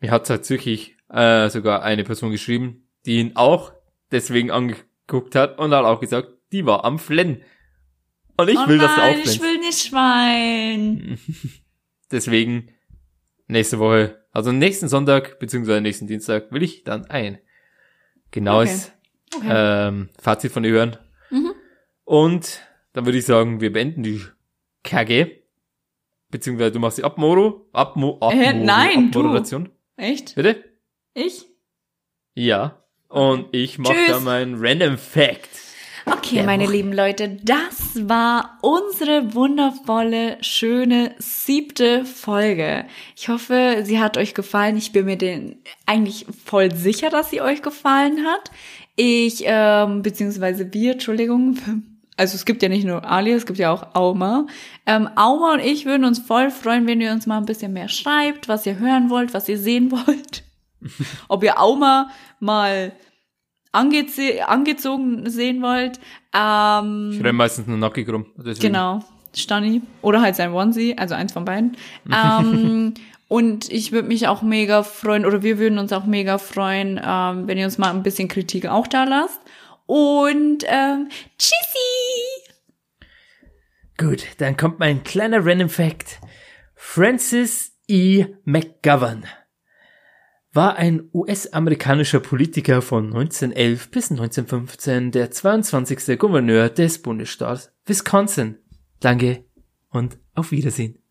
mir hat tatsächlich äh, sogar eine Person geschrieben, die ihn auch deswegen angeguckt hat und hat auch gesagt, die war am Flennen. Und ich oh will, dass du nein, auch ich flennst. will nicht Schwein. Deswegen nächste Woche, also nächsten Sonntag beziehungsweise nächsten Dienstag will ich dann ein genaues Okay. ähm, Fazit von dir hören. Mhm. Und dann würde ich sagen, wir beenden die Kage. Beziehungsweise du machst die Abmoro, Abmo, Abmoro, Äh, nein, du. Abmoderation. Echt? Bitte? Ich? Ja. Und ich mache da meinen Random Fact. Okay, Der meine Woche. lieben Leute, das war unsere wundervolle, schöne siebte Folge. Ich hoffe, sie hat euch gefallen. Ich bin mir den eigentlich voll sicher, dass sie euch gefallen hat. Ich, ähm, beziehungsweise wir, Entschuldigung, also es gibt ja nicht nur Ali, es gibt ja auch Auma. Ähm, Auma und ich würden uns voll freuen, wenn ihr uns mal ein bisschen mehr schreibt, was ihr hören wollt, was ihr sehen wollt. Ob ihr Auma mal angeze angezogen sehen wollt. Ähm, Ich renn meistens nur nackig rum. Deswegen. Genau, Stani. Oder halt sein Onesie, also eins von beiden. ähm, und ich würde mich auch mega freuen, oder wir würden uns auch mega freuen, ähm, wenn ihr uns mal ein bisschen Kritik auch da lasst. Und ähm, tschüssi! Gut, dann kommt mein kleiner Random Fact. Francis E. McGovern war ein US-amerikanischer Politiker von 1911 bis 1915, der 22. Gouverneur des Bundesstaats Wisconsin. Danke und auf Wiedersehen.